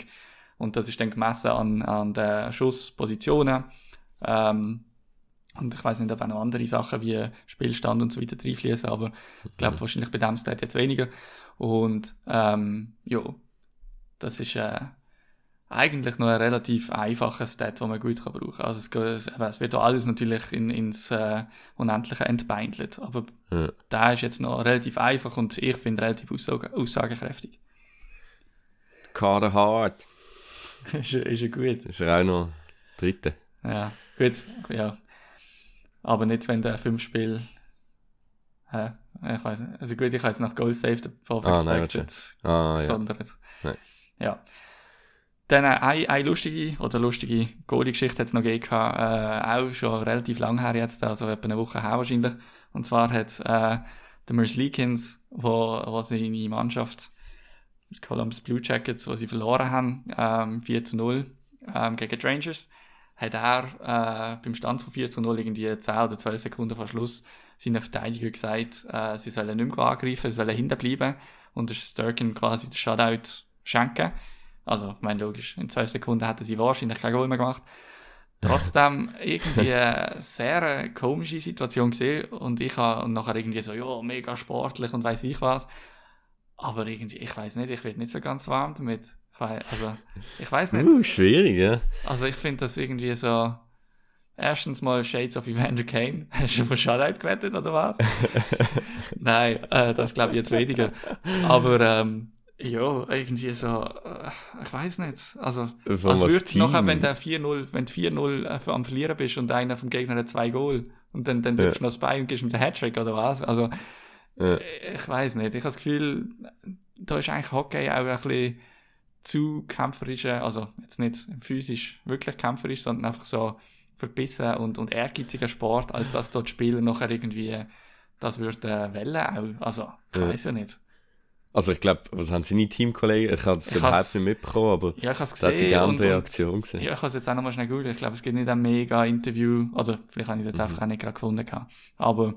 [SPEAKER 3] Und das ist dann gemessen an, an den Schusspositionen. Ähm, und ich weiß nicht, ob auch noch andere Sachen wie Spielstand und so weiter reinfließen, aber ich glaube mhm. wahrscheinlich bei dem Stat jetzt weniger. Und ähm, ja, das ist äh, eigentlich noch ein relativ einfacher Stat, den man gut kann brauchen kann. Also es, es, wird da alles natürlich in, ins äh, Unendliche entbeindelt, aber ja. der ist jetzt noch relativ einfach und ich finde relativ aussage, aussagekräftig.
[SPEAKER 4] Carter Hart.
[SPEAKER 3] ist, er- ist er gut.
[SPEAKER 4] Ist er auch noch Dritte?
[SPEAKER 3] Ja, gut, ja. Aber nicht, wenn der fünf Spiel. Hä? Ich weiß nicht. Also gut, ich habe jetzt nach Goal Saved above
[SPEAKER 4] Ah, nein,
[SPEAKER 3] expected
[SPEAKER 4] Ah, ja.
[SPEAKER 3] gesondert.
[SPEAKER 4] Nein.
[SPEAKER 3] Ja. Dann eine, eine lustige oder lustige Goalie-Geschichte hat es noch gegeben, äh, auch schon relativ lang her jetzt, also etwa eine Woche her wahrscheinlich. Und zwar hat äh, der Merce Leakins, wo, wo seine Mannschaft, die Columbus Blue Jackets, wo sie verloren haben, ähm, 4 zu 0 ähm, gegen die Rangers, hat er äh, beim Stand von 4 zu 0 irgendwie 10 oder 12 Sekunden vor Schluss seinen Verteidiger gesagt, äh, sie sollen nicht mehr angreifen, sie sollen hinterbleiben und der Sturgeon quasi den Shutout schenken. Also, ich meine, logisch, in 12 Sekunden hätten sie wahrscheinlich kein Goal mehr gemacht. Trotzdem irgendwie eine sehr äh, komische Situation gesehen und ich habe nachher irgendwie so, ja, mega sportlich und weiß ich was. Aber irgendwie, ich weiß nicht, ich werde nicht so ganz warm damit. Ich also, ich weiß nicht.
[SPEAKER 4] Uh, schwierig, ja.
[SPEAKER 3] Also ich finde das irgendwie so. Erstens mal Shades of Evander Kane. Hast du für Shutout gewettet oder was? Nein, äh, das glaube ich jetzt weniger. Aber ähm, ja, irgendwie so, äh, ich weiß nicht. Also,
[SPEAKER 4] Von
[SPEAKER 3] was
[SPEAKER 4] was
[SPEAKER 3] würde
[SPEAKER 4] Team?
[SPEAKER 3] nachher, wenn der 4-0, wenn du 4-0 äh, am Verlieren bist und einer vom Gegner hat zwei Goal und dann, dann
[SPEAKER 4] Ja.
[SPEAKER 3] du noch das Bein und gibst ihm den Hattrick oder was? Also,
[SPEAKER 4] Ja.
[SPEAKER 3] ich weiß nicht. Ich habe das Gefühl, da ist eigentlich Hockey auch ein bisschen zu kämpferisch, also jetzt nicht physisch wirklich kämpferisch, sondern einfach so verbissen und, und ehrgeiziger Sport, als dass dort Spieler nachher irgendwie das würde äh, wollen auch. Also, ich
[SPEAKER 4] Ja.
[SPEAKER 3] weiß ja nicht.
[SPEAKER 4] Also ich glaube, was haben seine Teamkollegen? Ich habe es überhaupt nicht mitbekommen, aber
[SPEAKER 3] Ja, ich habe es
[SPEAKER 4] das hat die
[SPEAKER 3] gesehen. und, und,
[SPEAKER 4] Reaktion gesehen.
[SPEAKER 3] ja, ich habe es jetzt auch nochmal schnell googeln. Ich glaube, es gibt nicht ein mega Interview. Also, vielleicht habe ich es jetzt
[SPEAKER 4] Mhm.
[SPEAKER 3] einfach auch nicht gerade gefunden. gehabt. Aber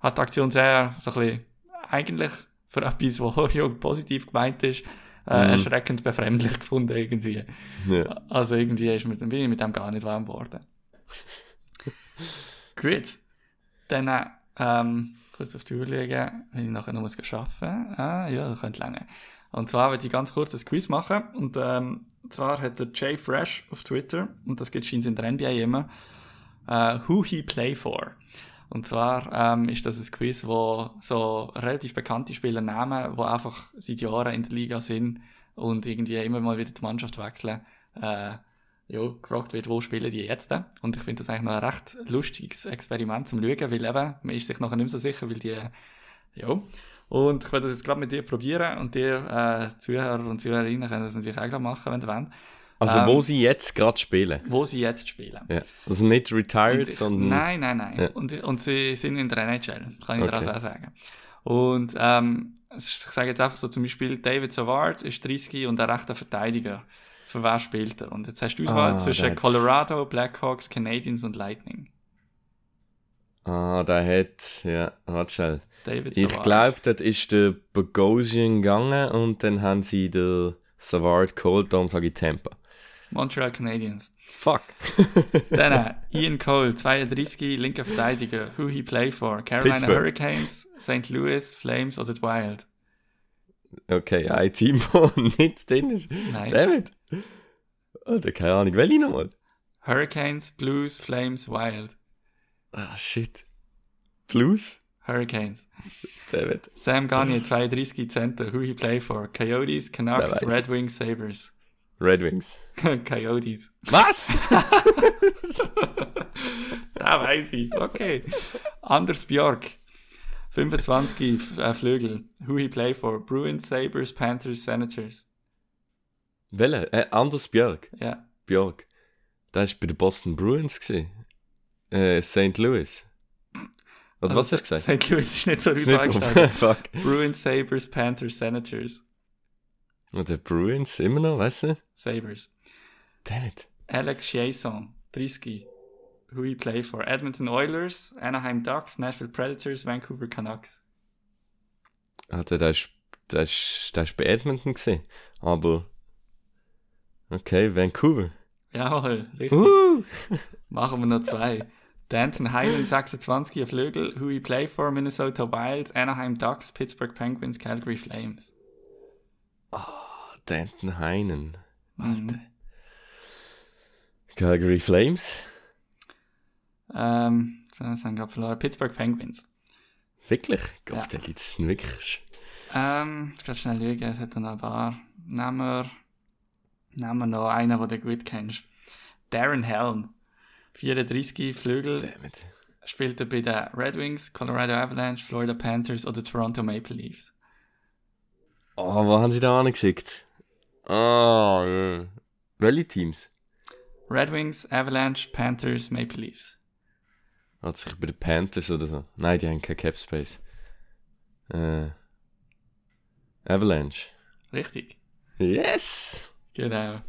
[SPEAKER 3] hat die Aktion sehr, so ein bisschen, eigentlich für etwas, was ja, positiv gemeint ist, äh,
[SPEAKER 4] Mhm.
[SPEAKER 3] erschreckend befremdlich gefunden irgendwie.
[SPEAKER 4] Ja.
[SPEAKER 3] Also irgendwie ist mit, bin ich mit dem gar nicht warm geworden. Gut. Dann, äh, ähm, kurz auf die Uhr legen, wenn ich nachher noch muss arbeiten. Ah, ja, das könnte lange. Und zwar würde ich ganz kurz ein Quiz machen. Und ähm, zwar hat der Jay Fresh auf Twitter, und das gibt es in der NBA immer, äh, Who He Play For. Und zwar ähm, ist das ein Quiz, wo so relativ bekannte Spieler nehmen, die einfach seit Jahren in der Liga sind und irgendwie immer mal wieder die Mannschaft wechseln. Äh, ja, gefragt wird, wo spielen die jetzt? Und ich finde das eigentlich noch ein recht lustiges Experiment zum Schauen, weil eben, man ist sich nachher nicht mehr so sicher, weil die, ja. Und ich werde das jetzt gerade mit dir probieren und dir, äh, Zuhörer und Zuhörerinnen können das natürlich auch machen, wenn ihr wollt,
[SPEAKER 4] Also
[SPEAKER 3] Ähm,
[SPEAKER 4] wo sie jetzt gerade spielen.
[SPEAKER 3] wo sie jetzt spielen.
[SPEAKER 4] Ja. Also nicht retired,
[SPEAKER 3] ich,
[SPEAKER 4] sondern...
[SPEAKER 3] nein, nein, nein.
[SPEAKER 4] Ja.
[SPEAKER 3] Und, und sie sind in der NHL, kann ich dir
[SPEAKER 4] Okay.
[SPEAKER 3] also auch sagen. Und ähm, ich sage jetzt einfach so zum Beispiel, David Savard ist 30 und ein rechter Verteidiger. Für wer spielt er? Und jetzt hast du Auswahl
[SPEAKER 4] Ah,
[SPEAKER 3] zwischen
[SPEAKER 4] hat-
[SPEAKER 3] Colorado, Blackhawks, Canadiens und Lightning.
[SPEAKER 4] Ah, der hat... Ja, warte schnell.
[SPEAKER 3] David
[SPEAKER 4] Ich glaube, das ist der Bogosian gegangen und dann haben sie den Savard geholt, darum sage ich Tampa.
[SPEAKER 3] Montreal Canadiens.
[SPEAKER 4] Fuck.
[SPEAKER 3] Dann äh, Ian Cole, 32, linker Verteidiger. Who he play for? Carolina
[SPEAKER 4] Pittsburgh.
[SPEAKER 3] Hurricanes, St. Louis, Flames oder the Wild?
[SPEAKER 4] Okay, ein Team, das nicht drin ist.
[SPEAKER 3] Nein.
[SPEAKER 4] David. Alter, keine Ahnung, welche nochmal?
[SPEAKER 3] Hurricanes, Blues, Flames, Wild.
[SPEAKER 4] Ah, shit. Blues?
[SPEAKER 3] Hurricanes.
[SPEAKER 4] David.
[SPEAKER 3] Sam Gagne, 32 Center. Who he play for? Coyotes, Canucks, Red Wings, Sabres.
[SPEAKER 4] Red Wings.
[SPEAKER 3] Coyotes.
[SPEAKER 4] Was?
[SPEAKER 3] Da weiß ich. Okay. Anders Bjork. 25 F- äh, Flügel. Who he play for? Bruins, Sabres, Panthers, Senators.
[SPEAKER 4] Welche? Äh, Anders Björk.
[SPEAKER 3] Ja.
[SPEAKER 4] Björk. Der war bei den Boston Bruins. Gewesen. Äh, St. Louis. Oder was hast du gesagt?
[SPEAKER 3] St. Louis ist nicht so angestellt.
[SPEAKER 4] drauf. Fuck.
[SPEAKER 3] Bruins, Sabres, Panthers, Senators.
[SPEAKER 4] Und der Bruins immer noch, weißt du?
[SPEAKER 3] Sabres.
[SPEAKER 4] David.
[SPEAKER 3] Alex Chiasson, 30. Who he play for? Edmonton Oilers, Anaheim Ducks, Nashville Predators, Vancouver Canucks.
[SPEAKER 4] Der ist, der ist, bei Edmonton gesehen. Aber. Okay, Vancouver.
[SPEAKER 3] Jawohl, richtig.
[SPEAKER 4] Uh!
[SPEAKER 3] Machen wir noch zwei. Danton Highland, 26, ein Flügel. Who he play for? Minnesota Wild, Anaheim Ducks, Pittsburgh Penguins, Calgary Flames.
[SPEAKER 4] Danton Heinen.
[SPEAKER 3] Mhm.
[SPEAKER 4] Calgary Flames.
[SPEAKER 3] Ähm, so, das wir gerade verloren. Pittsburgh Penguins.
[SPEAKER 4] Wirklich? Gott,
[SPEAKER 3] Ja.
[SPEAKER 4] der liegt wirklich.
[SPEAKER 3] Ähm, ich kann schnell lügen, es hat noch ein paar. nehmen wir, nehmen wir noch einen, den du gut kennst. Darren Helm. 34 Flügel.
[SPEAKER 4] Dammit.
[SPEAKER 3] Spielt er bei den Red Wings, Colorado Avalanche, Florida Panthers oder Toronto Maple Leafs?
[SPEAKER 4] Oh, wo haben sie da angeschickt? Ah, ja. Welche Teams?
[SPEAKER 3] Red Wings, Avalanche, Panthers, Maple Leafs.
[SPEAKER 4] Hat sich bei den Panthers oder so? Nein, die haben kein Cap Space. Äh, Avalanche.
[SPEAKER 3] Richtig.
[SPEAKER 4] Yes!
[SPEAKER 3] Genau.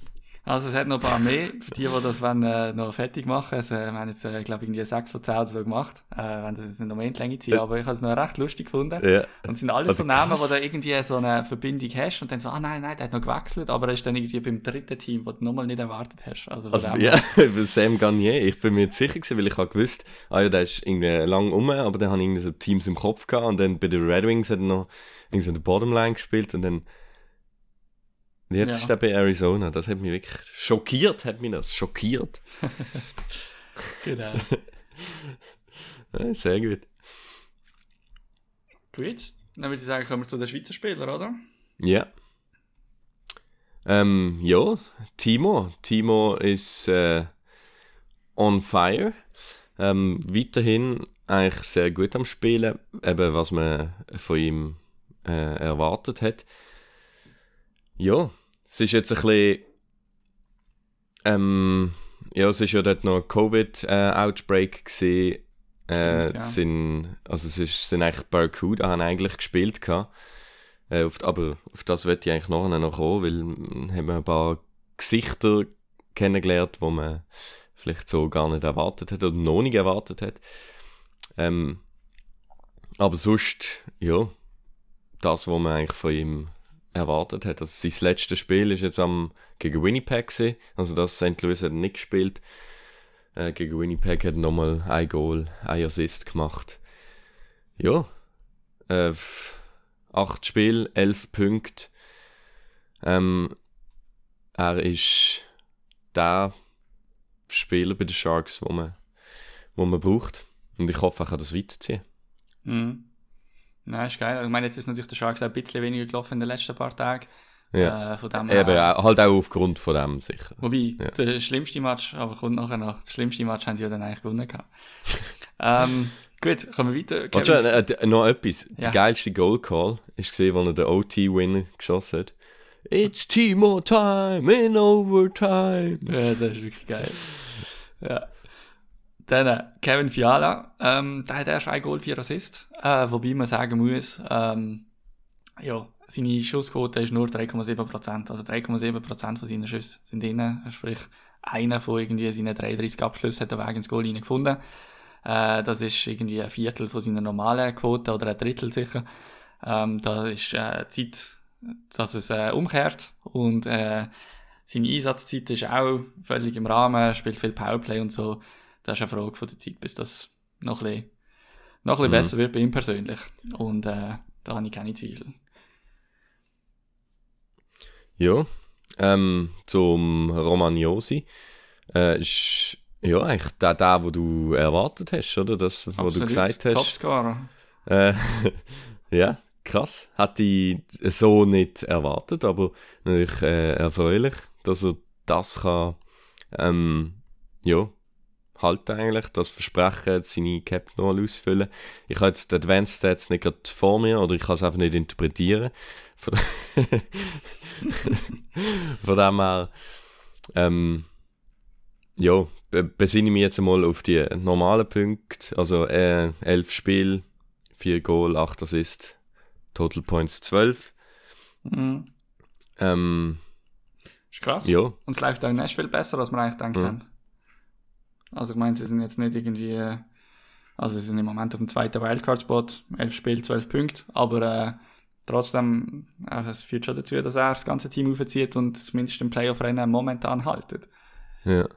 [SPEAKER 3] Also es hat noch ein paar mehr, für die, die das wollen, äh, noch fertig machen. Also, wir haben jetzt, äh, glaube ich, irgendwie 6 von 10 oder so gemacht. Äh, wenn das jetzt nicht noch mehr in die Länge ziehen, aber ich habe es noch recht lustig gefunden.
[SPEAKER 4] Ja.
[SPEAKER 3] Und es sind alles
[SPEAKER 4] Also
[SPEAKER 3] so Namen,
[SPEAKER 4] krass.
[SPEAKER 3] wo du irgendwie so eine Verbindung hast und dann so, ah nein, nein, der hat noch gewechselt, aber er ist dann irgendwie beim dritten Team, wo du nochmal nicht erwartet hast. Also,
[SPEAKER 4] Also, ja, Sam Garnier, ich bin mir jetzt sicher gewesen, weil ich habe gewusst, ah ja, der ist irgendwie lang um, aber dann habe ich irgendwie so Teams im Kopf gehabt und dann bei den Red Wings hat er noch irgendwie so in der Bottomline gespielt und dann jetzt
[SPEAKER 3] Ja.
[SPEAKER 4] ist er bei Arizona, das hat mich wirklich schockiert, hat mich das, schockiert.
[SPEAKER 3] Genau.
[SPEAKER 4] Ja, sehr gut.
[SPEAKER 3] Gut. Dann würde ich sagen, kommen wir zu den Schweizer Spielern, oder?
[SPEAKER 4] Ja. Ähm, ja, Timo. Timo ist äh, on fire. Ähm, weiterhin eigentlich sehr gut am Spielen, eben was man von ihm äh, erwartet hat. Ja, es ist jetzt ein bisschen. Ähm, ja, es ist ja dort noch ein Covid-Outbreak gesehen. Äh,
[SPEAKER 3] Stimmt, ja.
[SPEAKER 4] es sind, also es ist, sind eigentlich Barracuda haben eigentlich gespielt gehabt. Äh, auf, aber auf das wird ich eigentlich nachher noch kommen, weil haben wir ein paar Gesichter kennengelernt, wo man vielleicht so gar nicht erwartet hat oder noch nicht erwartet hat. Ähm, aber sonst, ja, das, was man eigentlich von ihm erwartet hat. Also sein letztes Spiel ist jetzt am, gegen Winnipeg gewesen. Also das St. Louis hat nicht gespielt. Äh, gegen Winnipeg hat nochmal ein Goal, ein Assist gemacht. Ja, äh, acht Spiele, elf Punkte. Ähm, er ist der Spieler bei den Sharks, wo man, wo man braucht. Und ich hoffe, er kann das weiterziehen.
[SPEAKER 3] Mhm. Nein, ist geil. Ich meine, jetzt ist natürlich der Sharks auch ein bisschen weniger gelaufen in den letzten paar Tagen.
[SPEAKER 4] Ja.
[SPEAKER 3] Äh, von dem
[SPEAKER 4] Eben, auch- halt auch aufgrund von dem sicher.
[SPEAKER 3] Wobei,
[SPEAKER 4] Ja.
[SPEAKER 3] der schlimmste Match, aber kommt nachher noch. Der schlimmste Match haben sie ja dann eigentlich gewonnen gehabt. ähm, gut, kommen wir weiter.
[SPEAKER 4] Warte, schon, äh, noch etwas.
[SPEAKER 3] Ja.
[SPEAKER 4] Der geilste Goal Call ist gesehen, wo er den OT-Winner geschossen hat. It's Timo time in overtime.
[SPEAKER 3] Ja, das ist wirklich geil. Ja. Dann äh, Kevin Fiala, ähm, der hat erst ein Goal, vier Assist, äh, wobei man sagen muss, ähm, ja, seine Schussquote ist nur 3,7%, also 3,7% von seinen Schüssen sind drin, sprich, einer von irgendwie seinen 33 Abschlüssen hat den Weg ins Goal reingefunden. Äh, das ist irgendwie ein Viertel von seiner normalen Quote oder ein Drittel sicher. Ähm, da ist äh, Zeit, dass es äh, umkehrt und äh, seine Einsatzzeit ist auch völlig im Rahmen, spielt viel Powerplay und so. Das ist eine Frage von der Zeit, bis das noch ein bisschen, noch ein bisschen
[SPEAKER 4] Mhm.
[SPEAKER 3] besser wird bei ihm persönlich. Und äh, da habe ich keine Zweifel.
[SPEAKER 4] Ja, ähm, zum Romagnosi. Äh, ist ja eigentlich der, der, wo du erwartet hast, oder? Das, was du gesagt hast.
[SPEAKER 3] Topscorer.
[SPEAKER 4] Äh, ja, krass. Hatte ich so nicht erwartet, aber natürlich äh, erfreulich, dass er das kann, ähm, ja, halten eigentlich, das Versprechen, seine Cap noch ausfüllen. Ich habe jetzt die Advanced Stats nicht gerade vor mir, oder ich kann es einfach nicht interpretieren. Von, Von dem her, ähm, ja, be- besinne ich mich jetzt einmal auf die normalen Punkte, also äh, 11 Spiele, 4 Goal, 8 Assist, Total Points 12.
[SPEAKER 3] Mhm.
[SPEAKER 4] Ähm,
[SPEAKER 3] Ist krass.
[SPEAKER 4] ja,
[SPEAKER 3] Und es läuft auch in Nashville besser, als wir eigentlich gedacht
[SPEAKER 4] Mhm.
[SPEAKER 3] haben. Also ich meine, sie sind jetzt nicht irgendwie, also sie sind im Moment auf dem zweiten Wildcard-Spot, 11 Spiele, 12 Punkte, aber äh, trotzdem, äh, es führt schon dazu, dass er das ganze Team aufzieht und zumindest im Playoff-Rennen momentan haltet.
[SPEAKER 4] ja.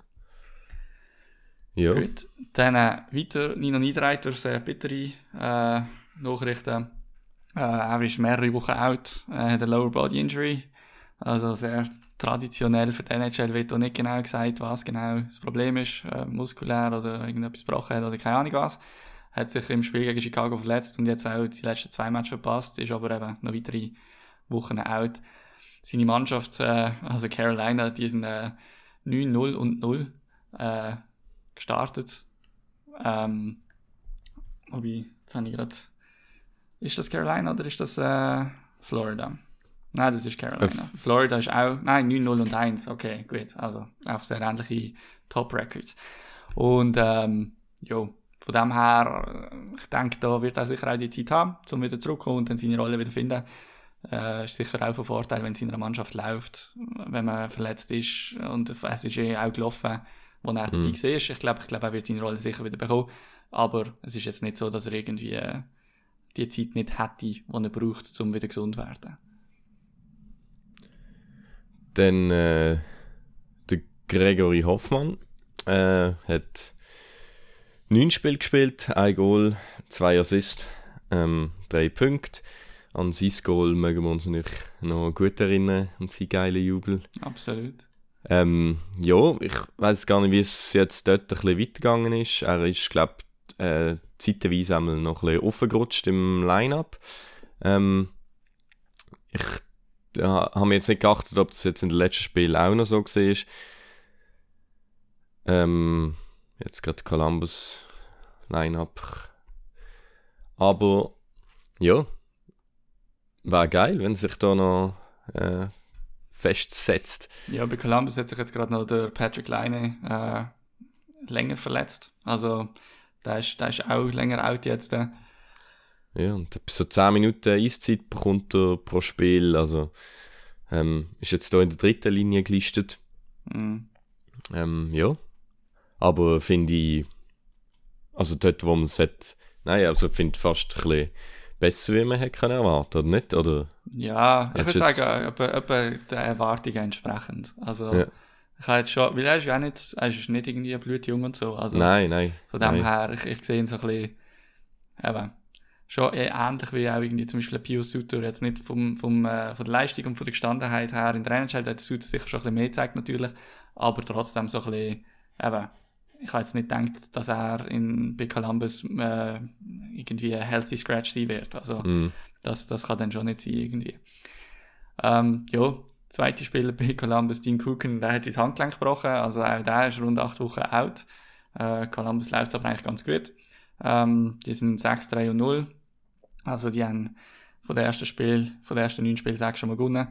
[SPEAKER 4] Ja,
[SPEAKER 3] Gut. Dann äh, weiter Nino Niederreiter, sehr bittere äh, Nachrichten. Äh, er ist mehrere Wochen out, äh, hat eine Lower Body Injury. Also sehr traditionell für die NHL wird auch nicht genau gesagt, was genau das Problem ist, äh, muskulär oder irgendetwas gebrochen hat oder keine Ahnung was. Hat sich im Spiel gegen Chicago verletzt und jetzt auch die letzten zwei Matches verpasst, ist aber eben noch weitere Wochen out. seine Mannschaft, äh, also Carolina, die sind äh, 9-0 und 0 äh, gestartet. Ähm, wobei, jetzt habe ich gerade. Ist das Carolina oder ist das äh, Florida? Nein, das ist Carolina.
[SPEAKER 4] Äh,
[SPEAKER 3] Florida ist auch. Nein, 9-0 und 1. Okay, gut. Also einfach sehr ähnliche Top-Records. Und ähm, jo, von dem her, äh, ich denke, da wird er sicher auch die Zeit haben, um wieder zurückzukommen und dann seine Rolle wieder finden. Äh, ist sicher auch von Vorteil, wenn es in einer Mannschaft läuft, wenn man verletzt ist. Und es ist eh auch gelaufen, wo er dabei
[SPEAKER 4] Mhm.
[SPEAKER 3] war. Ich glaube, ich glaube, er wird seine Rolle sicher wieder bekommen. Aber es ist jetzt nicht so, dass er irgendwie die Zeit nicht hätte, die er braucht, um wieder gesund zu werden.
[SPEAKER 4] Dann äh, der Gregory Hoffmann äh, hat neun Spiele gespielt, ein Goal, zwei Assists, ähm, drei Punkte. An sein Goal mögen wir uns natürlich noch gut erinnern, an seinen geilen Jubel.
[SPEAKER 3] Absolut.
[SPEAKER 4] Ähm, ja, ich weiß gar nicht, wie es jetzt dort ein bisschen weitergegangen ist. Er ist, glaube ich, äh, zeitweise einmal noch ein bisschen aufgerutscht im Line-Up. Ähm, ich ja, habe mir jetzt nicht geachtet, ob das jetzt in den letzten Spielen auch noch so war. Ähm, jetzt gerade Columbus Line-Up. Aber ja, wäre geil, wenn sich da noch äh, festsetzt.
[SPEAKER 3] Ja, bei Columbus hat sich jetzt gerade noch der Patrick Leine äh, länger verletzt. Also, der ist, ist auch länger out jetzt. Äh.
[SPEAKER 4] Ja, und etwa so 10 Minuten Eiszeit bekommt er pro Spiel. Also ähm, ist jetzt hier in der dritten Linie gelistet.
[SPEAKER 3] Mhm.
[SPEAKER 4] Ähm, ja. Aber finde ich, also dort, wo man es hat, nein, also finde fast ein bisschen besser, wie man hätte können erwarten, oder nicht? Oder,
[SPEAKER 3] Ja, ich würde sagen, etwa, etwa den Erwartungen entsprechend. Also,
[SPEAKER 4] Ja.
[SPEAKER 3] ich habe jetzt schon, weil er ist ja auch nicht, er ist nicht irgendwie blutjung und so. Also,
[SPEAKER 4] nein, nein.
[SPEAKER 3] von dem
[SPEAKER 4] nein.
[SPEAKER 3] her, ich, ich sehe ihn so ein bisschen, eben, schon eher ähnlich wie auch irgendwie zum Beispiel Pio Suter, jetzt nicht vom, vom, äh, von der Leistung und von der Gestandenheit her in der da hat der Suter sicher schon ein bisschen mehr gezeigt natürlich, aber trotzdem so ein bisschen, eben, ich habe jetzt nicht gedacht, dass er in, bei Columbus äh, irgendwie ein Healthy Scratch sein wird, also
[SPEAKER 4] Mhm.
[SPEAKER 3] das, das kann dann schon nicht sein irgendwie. Ähm, ja, zweite Spieler bei Columbus, Dean Cooken, der hat das Handgelenk gebrochen, also auch der ist rund acht Wochen out. Äh, Columbus läuft aber eigentlich ganz gut. Ähm, die sind 6-3 und 0. Also die haben von der ersten Spiel, von der ersten neun Spielen sechs schon mal gewonnen.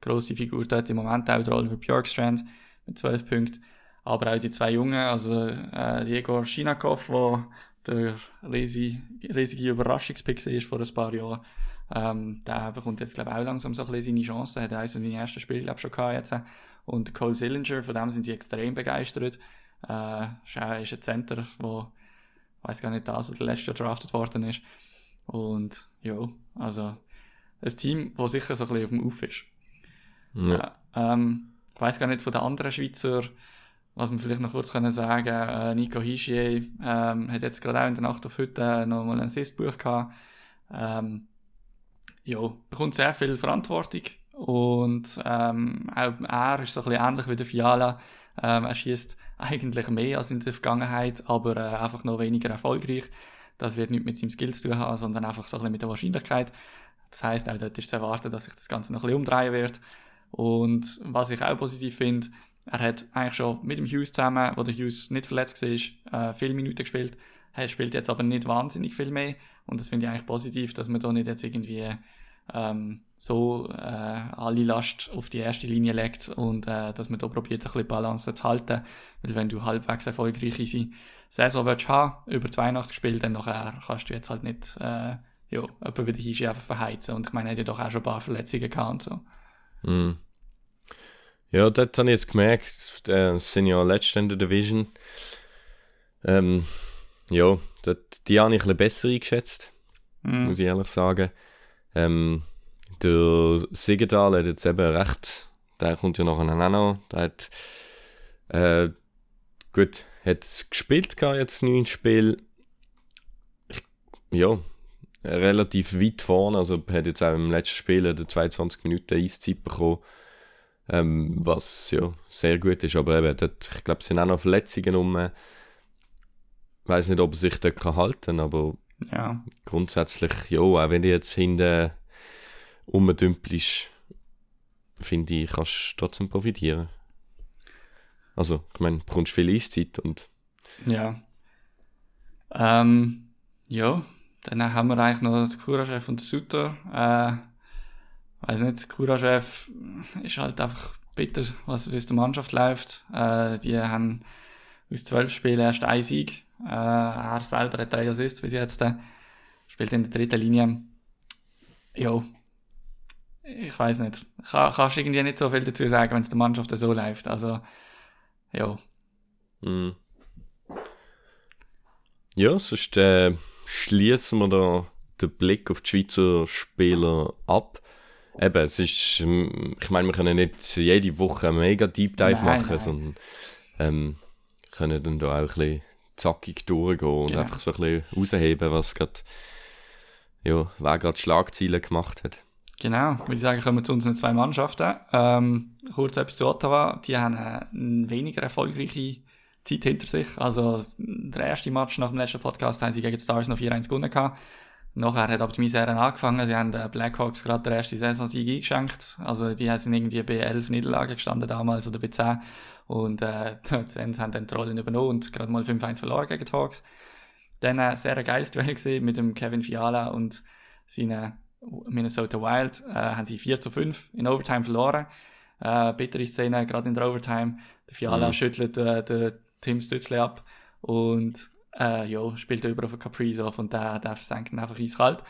[SPEAKER 3] Grosse Figur dort im Moment auch der Oliver Bjorkstrand mit 12 Punkten. Aber auch die zwei Jungen, also äh, Diego Shinakov, wo der riesige, riesige Überraschungspick ist vor ein paar Jahren. Ähm, der bekommt jetzt, glaube ich, auch langsam so ein bisschen seine Chance. Er hat also seine ersten Spiele, glaube ich, schon gehabt jetzt. Und Cole Sillinger, von dem sind sie extrem begeistert. Äh, ist auch- ist ein Center, wo, ich weiß gar nicht, das oder letztes Jahr drafted worden ist. Und, ja, also, ein Team, das sicher so ein bisschen auf dem Auf ist.
[SPEAKER 4] Ja.
[SPEAKER 3] Äh, ähm, ich weiß gar nicht von den anderen Schweizer, was wir vielleicht noch kurz können sagen äh, Nico Hischier ähm, hat jetzt gerade auch in der Nacht auf heute äh, noch mal ein Assistbuch gehabt. Ähm, ja, bekommt sehr viel Verantwortung und ähm, auch er ist so ein bisschen ähnlich wie der Fiala. Ähm, er schießt eigentlich mehr als in der Vergangenheit, aber äh, einfach noch weniger erfolgreich. Das wird nicht mit seinem Skill zu tun haben, sondern einfach so ein bisschen mit der Wahrscheinlichkeit. Das heißt, auch dort ist zu erwarten, dass sich das Ganze noch ein bisschen umdrehen wird. Und was ich auch positiv finde, er hat eigentlich schon mit dem Hughes zusammen, wo der Hughes nicht verletzt war, äh, viele Minuten gespielt. Er spielt jetzt aber nicht wahnsinnig viel mehr. Und das finde ich eigentlich positiv, dass man da nicht jetzt irgendwie ähm, so äh, alle Last auf die erste Linie legt und äh, dass man da probiert, ein bisschen Balance zu halten. Weil wenn du halbwegs erfolgreiche Se- Saison willst haben, über 82 Spiele, dann nachher kannst du jetzt halt nicht äh, ja, jemanden wie der Hischi einfach verheizen. Und ich meine, er hat ja doch auch schon ein paar Verletzungen gehabt und so.
[SPEAKER 4] Mhm. Ja, dort habe ich jetzt gemerkt, äh, es sind ja letzte in der Division. Ähm, ja, dort, die habe ich ein bisschen besser eingeschätzt,
[SPEAKER 3] Mhm.
[SPEAKER 4] muss ich ehrlich sagen. Ähm, der Siegedal hat jetzt eben recht, der kommt ja nachher auch noch, der hat, äh, gut, hat gespielt gehabt, jetzt neun Spiel. Ja, relativ weit vorne, also hat jetzt auch im letzten Spiel der 22 Minuten Eiszeit bekommen. Ähm, was ja sehr gut ist, aber eben, dort, ich glaube, es sind auch noch Verletzungen um. Ich weiß nicht, ob er sich dort kann halten kann, aber
[SPEAKER 3] Ja,
[SPEAKER 4] grundsätzlich, ja, auch wenn du jetzt hinten rumdümpelst, finde ich, kannst du trotzdem profitieren. Also, ich meine, du bekommst viel Eiszeit und
[SPEAKER 3] Ja. Ähm, ja, dann haben wir eigentlich noch den Kura-Chef und den Sutter. Äh, weiß nicht, der Kura-Chef ist halt einfach bitter, was wie es der Mannschaft läuft. Äh, die haben aus zwölf Spielen erst einen Sieg. Äh, er selber hat drei Assists bis jetzt. Äh, spielt in der dritten Linie. Ja, ich weiß nicht. Kann, kannst irgendwie nicht so viel dazu sagen, wenn es der Mannschaft so läuft. Also, ja.
[SPEAKER 4] Mhm. Ja, sonst äh, schließen wir da den Blick auf die Schweizer Spieler ab. Eben, es ist, ich meine, wir können nicht jede Woche einen mega Deep Dive
[SPEAKER 3] Nein,
[SPEAKER 4] machen,
[SPEAKER 3] nein.
[SPEAKER 4] sondern ähm, können dann da auch ein bisschen zackig durchgehen und
[SPEAKER 3] Genau.
[SPEAKER 4] einfach so ein bisschen rausheben, was gerade, ja, wer gerade Schlagziele gemacht hat.
[SPEAKER 3] Genau, würde ich sagen, kommen wir zu unseren zwei Mannschaften. Ähm, kurz etwas zu Ottawa. Die haben äh, eine weniger erfolgreiche Zeit hinter sich. Also, der erste Match nach dem letzten Podcast haben sie gegen die Stars noch 4-1 gewonnen gehabt. Nachher hat aber die Misere angefangen. Sie haben den Blackhawks gerade den ersten Saisonsieg eingeschenkt. Also, die sind irgendwie bei 11 Niederlagen gestanden damals oder bei 10. Und, äh, die Sens haben dann die Rollen übernommen und gerade mal 5-1 verloren gegen die Hawks. Dann äh, sehr ein geiles Duell gesehen mit dem Kevin Fiala und seinen Minnesota Wild. Äh, haben sie 4 zu 5 in Overtime verloren. Äh, bittere Szene, gerade in der Overtime. Der Fiala
[SPEAKER 4] Mhm.
[SPEAKER 3] schüttelt äh, den Tim Stützle ab und äh, ja, spielt über auf den Kaprizov und der, der versenkt ihn einfach eiskalt.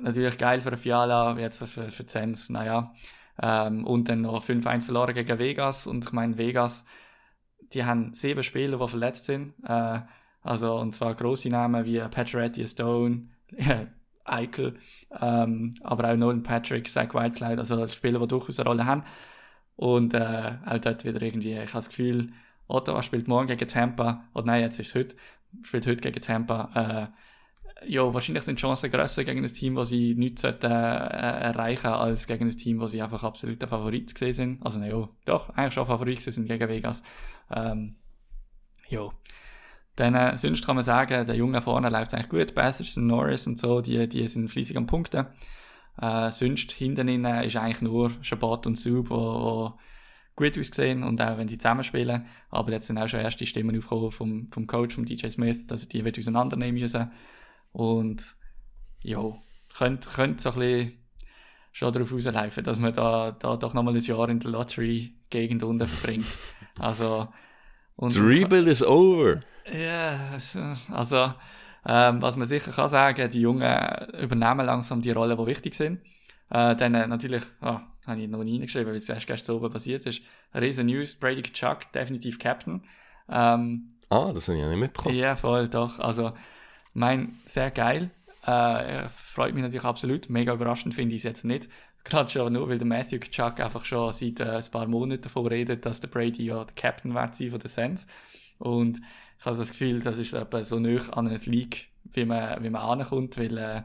[SPEAKER 3] Natürlich geil für den Fiala, jetzt für, für Sens, naja. Ähm, und dann noch 5-1 verloren gegen Vegas und ich meine, Vegas, die haben sieben Spieler, die verletzt sind. Äh, also, und zwar grosse Namen wie Pacioretty, Stone, Eichel, ähm, aber auch Nolan Patrick, Zach Whitecloud, also Spieler, die durchaus eine Rolle haben. Und äh, auch dort wieder irgendwie, ich habe das Gefühl, Ottawa spielt morgen gegen Tampa, oder nein, jetzt ist es heute, spielt heute gegen Tampa. Äh, ja, wahrscheinlich sind die Chancen grösser gegen ein Team, das sie nichts sollten, äh, erreichen als gegen ein Team, wo sie einfach absoluter Favorit gesehen sind. Also, na ja, doch, eigentlich schon Favorit sind gegen Vegas. Ähm, ja. Dann, äh, sonst kann man sagen, der Junge vorne läuft eigentlich gut. Batherson, Norris und so, die, die sind fleissig am Punkten. Äh, sonst hinten innen ist eigentlich nur Shabbat und Sub, wo, wo gut aussehen und auch wenn sie zusammenspielen. Aber jetzt sind auch schon erste Stimmen aufgekommen vom, vom Coach, vom DJ Smith, dass er die wird auseinandernehmen müssen. Und ja, könnte, könnte so ein bisschen schon darauf rauslaufen, dass man da, da doch nochmal ein Jahr in der Lottery-Gegend unten verbringt. Also, und
[SPEAKER 4] rebuild is over.
[SPEAKER 3] Ja, also, ähm, was man sicher kann sagen, die Jungen übernehmen langsam die Rollen, die wichtig sind. Äh, dann äh, natürlich, ah, habe ich noch nie reingeschrieben, weil es erst gestern oben passiert ist. Riesen News, Brady Chuck, definitiv Captain. Ähm,
[SPEAKER 4] Ah, das habe ich ja nicht mitbekommen.
[SPEAKER 3] ja, voll, doch. Also, mein, sehr geil. Äh, freut mich natürlich absolut. Mega überraschend finde ich es jetzt nicht. Gerade schon nur, weil der Matthew Chuck einfach schon seit äh, ein paar Monaten davon redet, dass der Brady ja der Captain wird sein von der Sens. Und ich habe das Gefühl, das ist etwa so nah an ein League, wie man, wie man ankommt, weil, äh,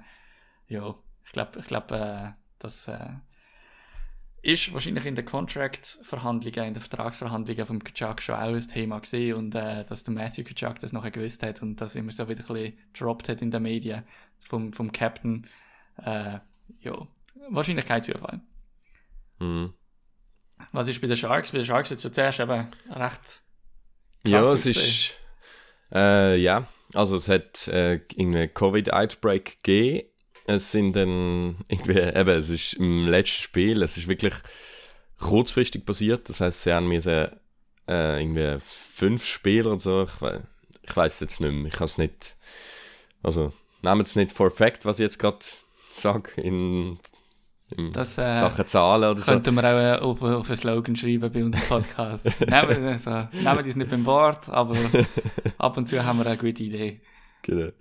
[SPEAKER 3] ja, ich glaube, ich glaub, äh, das äh, ist wahrscheinlich in den Contract-Verhandlungen, in den Vertragsverhandlungen vom Kachuk schon auch ein Thema gesehen und äh, dass der Matthew Kachuk das nachher gewusst hat und das immer so wieder ein bisschen gedroppt hat in den Medien vom, vom Captain. Äh, ja, wahrscheinlich kein Zufall.
[SPEAKER 4] Mhm.
[SPEAKER 3] Was ist bei den Sharks? Bei den Sharks jetzt zuerst eben recht
[SPEAKER 4] Ja, es ist. Äh, ja, also es hat äh, irgendwie Covid-Outbreak gegeben. Es sind dann irgendwie, eben, es ist im letzten Spiel, es ist wirklich kurzfristig passiert. Das heißt, sie haben mir äh, irgendwie fünf Spieler oder so. Ich, we ich weiß jetzt nicht mehr. Ich kann es nicht. Also, nehmt es nicht for fact, was ich jetzt gerade sage, in
[SPEAKER 3] Das, äh,
[SPEAKER 4] Sachen Zahlen oder so.
[SPEAKER 3] Könnten wir auch äh, auf, auf einen Slogan schreiben bei unserem Podcast. nehmen, also, nehmen die es nicht beim Wort, aber ab und zu haben wir eine gute Idee.
[SPEAKER 4] Genau.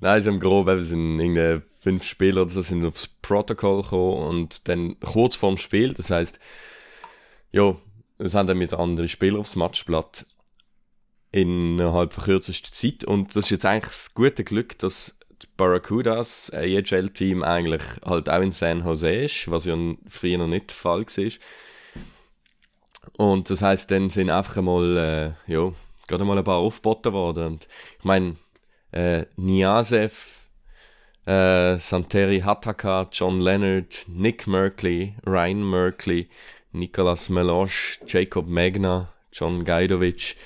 [SPEAKER 4] Nein, sie haben grob, eben, sind irgendwie fünf Spieler oder so, sind aufs Protokoll gekommen und dann kurz vorm Spiel, das heißt, ja, es haben dann jetzt andere Spieler aufs Matchblatt innerhalb von kürzester Zeit und das ist jetzt eigentlich das gute Glück, dass Barracudas, ein EHL-Team, eigentlich halt auch in San Jose ist, was ja früher noch nicht der Fall war. Und das heißt, dann sind einfach einmal, äh, ja, gerade mal ein paar aufgeboten worden. Und ich meine, äh, Niasev, äh, Santeri Hataka, John Leonard, Nick Merkley, Ryan Merkley, Nikolas Meloche, Jacob Magna, John Gajdovic.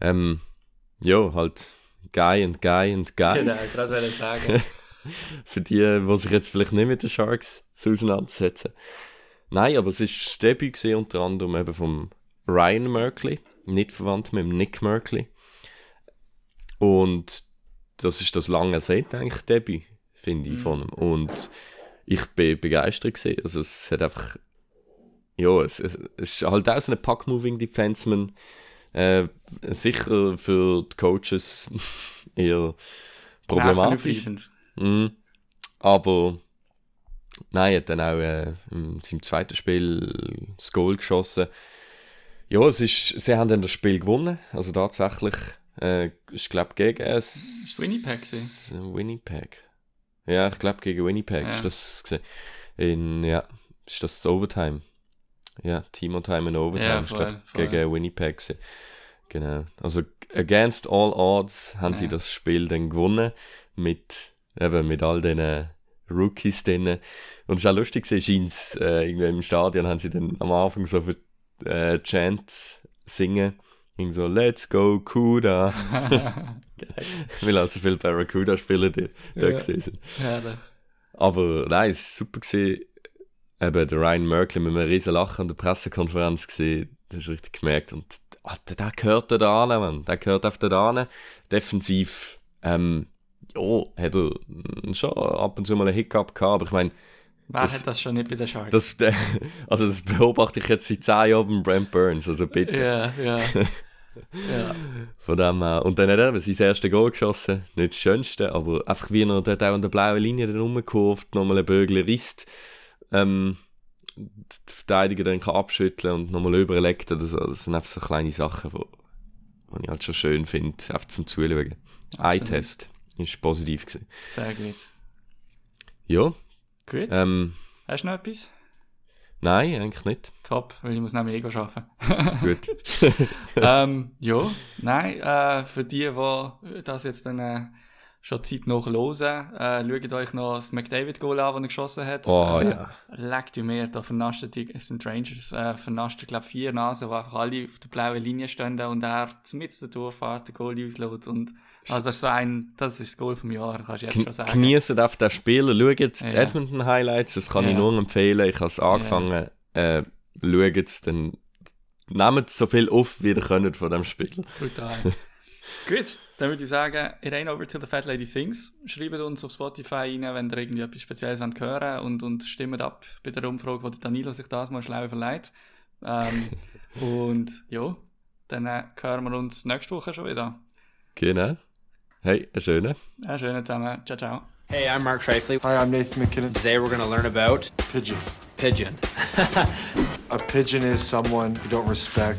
[SPEAKER 4] Ähm, ja, halt Guy und Guy und Guy.
[SPEAKER 3] Genau, gerade wollte ich sagen.
[SPEAKER 4] Für die, die sich jetzt vielleicht nicht mit den Sharks so auseinandersetzen. Nein, aber es ist das Debüt gewesen, unter anderem eben vom Ryan Merkley, nicht verwandt mit dem Nick Merkley. Und das ist das lange Set eigentlich Debüt, finde ich, von ihm. Und ich bin begeistert gewesen. Also es hat einfach, ja, es, es, ist halt auch so ein Puck-Moving Defenseman. Äh, sicher für die Coaches eher problematisch. Mhm. Aber nein, er hat dann auch äh, seinem zweiten Spiel das Goal geschossen. Ja, es ist, sie haben dann das Spiel gewonnen. Also tatsächlich, äh, ich glaube gegen es.
[SPEAKER 3] Ist Winnipeg gewesen?
[SPEAKER 4] Winnipeg. Ja, ich glaube gegen Winnipeg
[SPEAKER 3] Ja.
[SPEAKER 4] ist das gewesen. In, ja, ist das das Overtime. Ja, Team on Time in Overtime.
[SPEAKER 3] Ja,
[SPEAKER 4] ich
[SPEAKER 3] voll, voll.
[SPEAKER 4] gegen Winnipeg. Genau. Also against all odds haben sie
[SPEAKER 3] Ja.
[SPEAKER 4] das Spiel dann gewonnen mit eben mit all diesen Rookies drin. Und es ist auch lustig, scheint's, äh, irgendwie im Stadion haben sie dann am Anfang so für äh, Chant singen. Irgendwie so, let's go, Kuda. Weil halt so viele Barracuda-Spieler da, da
[SPEAKER 3] Ja.
[SPEAKER 4] gewesen sind.
[SPEAKER 3] Herrlich.
[SPEAKER 4] Aber nein, es war super. Gewesen. Eben der Ryan Merkley mit einem riesen Lachen an der Pressekonferenz gesehen. Das du richtig gemerkt. Und Alter, der gehört da an, Mann. Der gehört auf da an. Defensiv, ähm, ja, hat er schon ab und zu mal einen Hiccup gehabt. Aber ich meine,
[SPEAKER 3] Wer
[SPEAKER 4] Das-
[SPEAKER 3] hat das schon nicht bei den Sharks?
[SPEAKER 4] das, also das beobachte ich jetzt seit 10 Jahren beim Brent Burns. Also bitte.
[SPEAKER 3] ja, ja. ja.
[SPEAKER 4] Von dem her. Und dann hat er sein erstes Goal geschossen. Nicht das Schönste, aber einfach wie er dort auch an der blauen Linie dann rumgekurvt, nochmal einen Bögel risst, ähm, die Verteidiger dann kann abschütteln und nochmal überlegt oder so. Das sind einfach so kleine Sachen, die ich halt schon schön finde, einfach zum Zuschauen. Eye-Test ist positiv gewesen.
[SPEAKER 3] Sehr gut.
[SPEAKER 4] Ja,
[SPEAKER 3] Gut.
[SPEAKER 4] ähm,
[SPEAKER 3] Hast du noch etwas?
[SPEAKER 4] nein, eigentlich nicht.
[SPEAKER 3] Top, weil ich muss nämlich Ego arbeiten.
[SPEAKER 4] Gut.
[SPEAKER 3] ähm, ja, nein, äh, für die, die das jetzt dann äh, schon Zeit noch hören, äh, schaut euch noch das McDavid-Goal an, das er geschossen hat.
[SPEAKER 4] Oh,
[SPEAKER 3] äh,
[SPEAKER 4] ja.
[SPEAKER 3] Leckt ihr mehr, da vernascht die, sind Rangers, äh, vernascht, glaube vier Nasen, die einfach alle auf der blauen Linie stehen und er mit der Durchfahrt den Goal auslässt und also das ist so ein, das ist das Goal vom Jahr, kannst du jetzt schon sagen.
[SPEAKER 4] Genießen auf den Spieler, schaut die
[SPEAKER 3] Ja.
[SPEAKER 4] Edmonton Highlights, das kann ich
[SPEAKER 3] Ja.
[SPEAKER 4] nur empfehlen. Ich habe es angefangen, äh, schaut es, dann nehmt so viel auf, wie ihr könnt von dem Spiel.
[SPEAKER 3] Brutal. Gut, dann würde ich sagen, ain't over till the fat lady sings. Schreibt uns auf Spotify rein, wenn ihr irgendwie etwas Spezielles wollt hören und, und stimmt ab bei der Umfrage, wo der Danilo sich das mal schlau überlegt. Ähm, und ja, dann äh, hören wir uns nächste Woche schon wieder.
[SPEAKER 4] Genau. Hey, einen schönen.
[SPEAKER 3] Ja, schön zusammen. Ciao, ciao.
[SPEAKER 1] Hey, I'm Mark Shifley.
[SPEAKER 5] Hi, I'm Nathan McKinnon.
[SPEAKER 1] Today we're going to learn about
[SPEAKER 5] Pigeon.
[SPEAKER 1] pigeon.
[SPEAKER 5] A pigeon is someone you don't respect,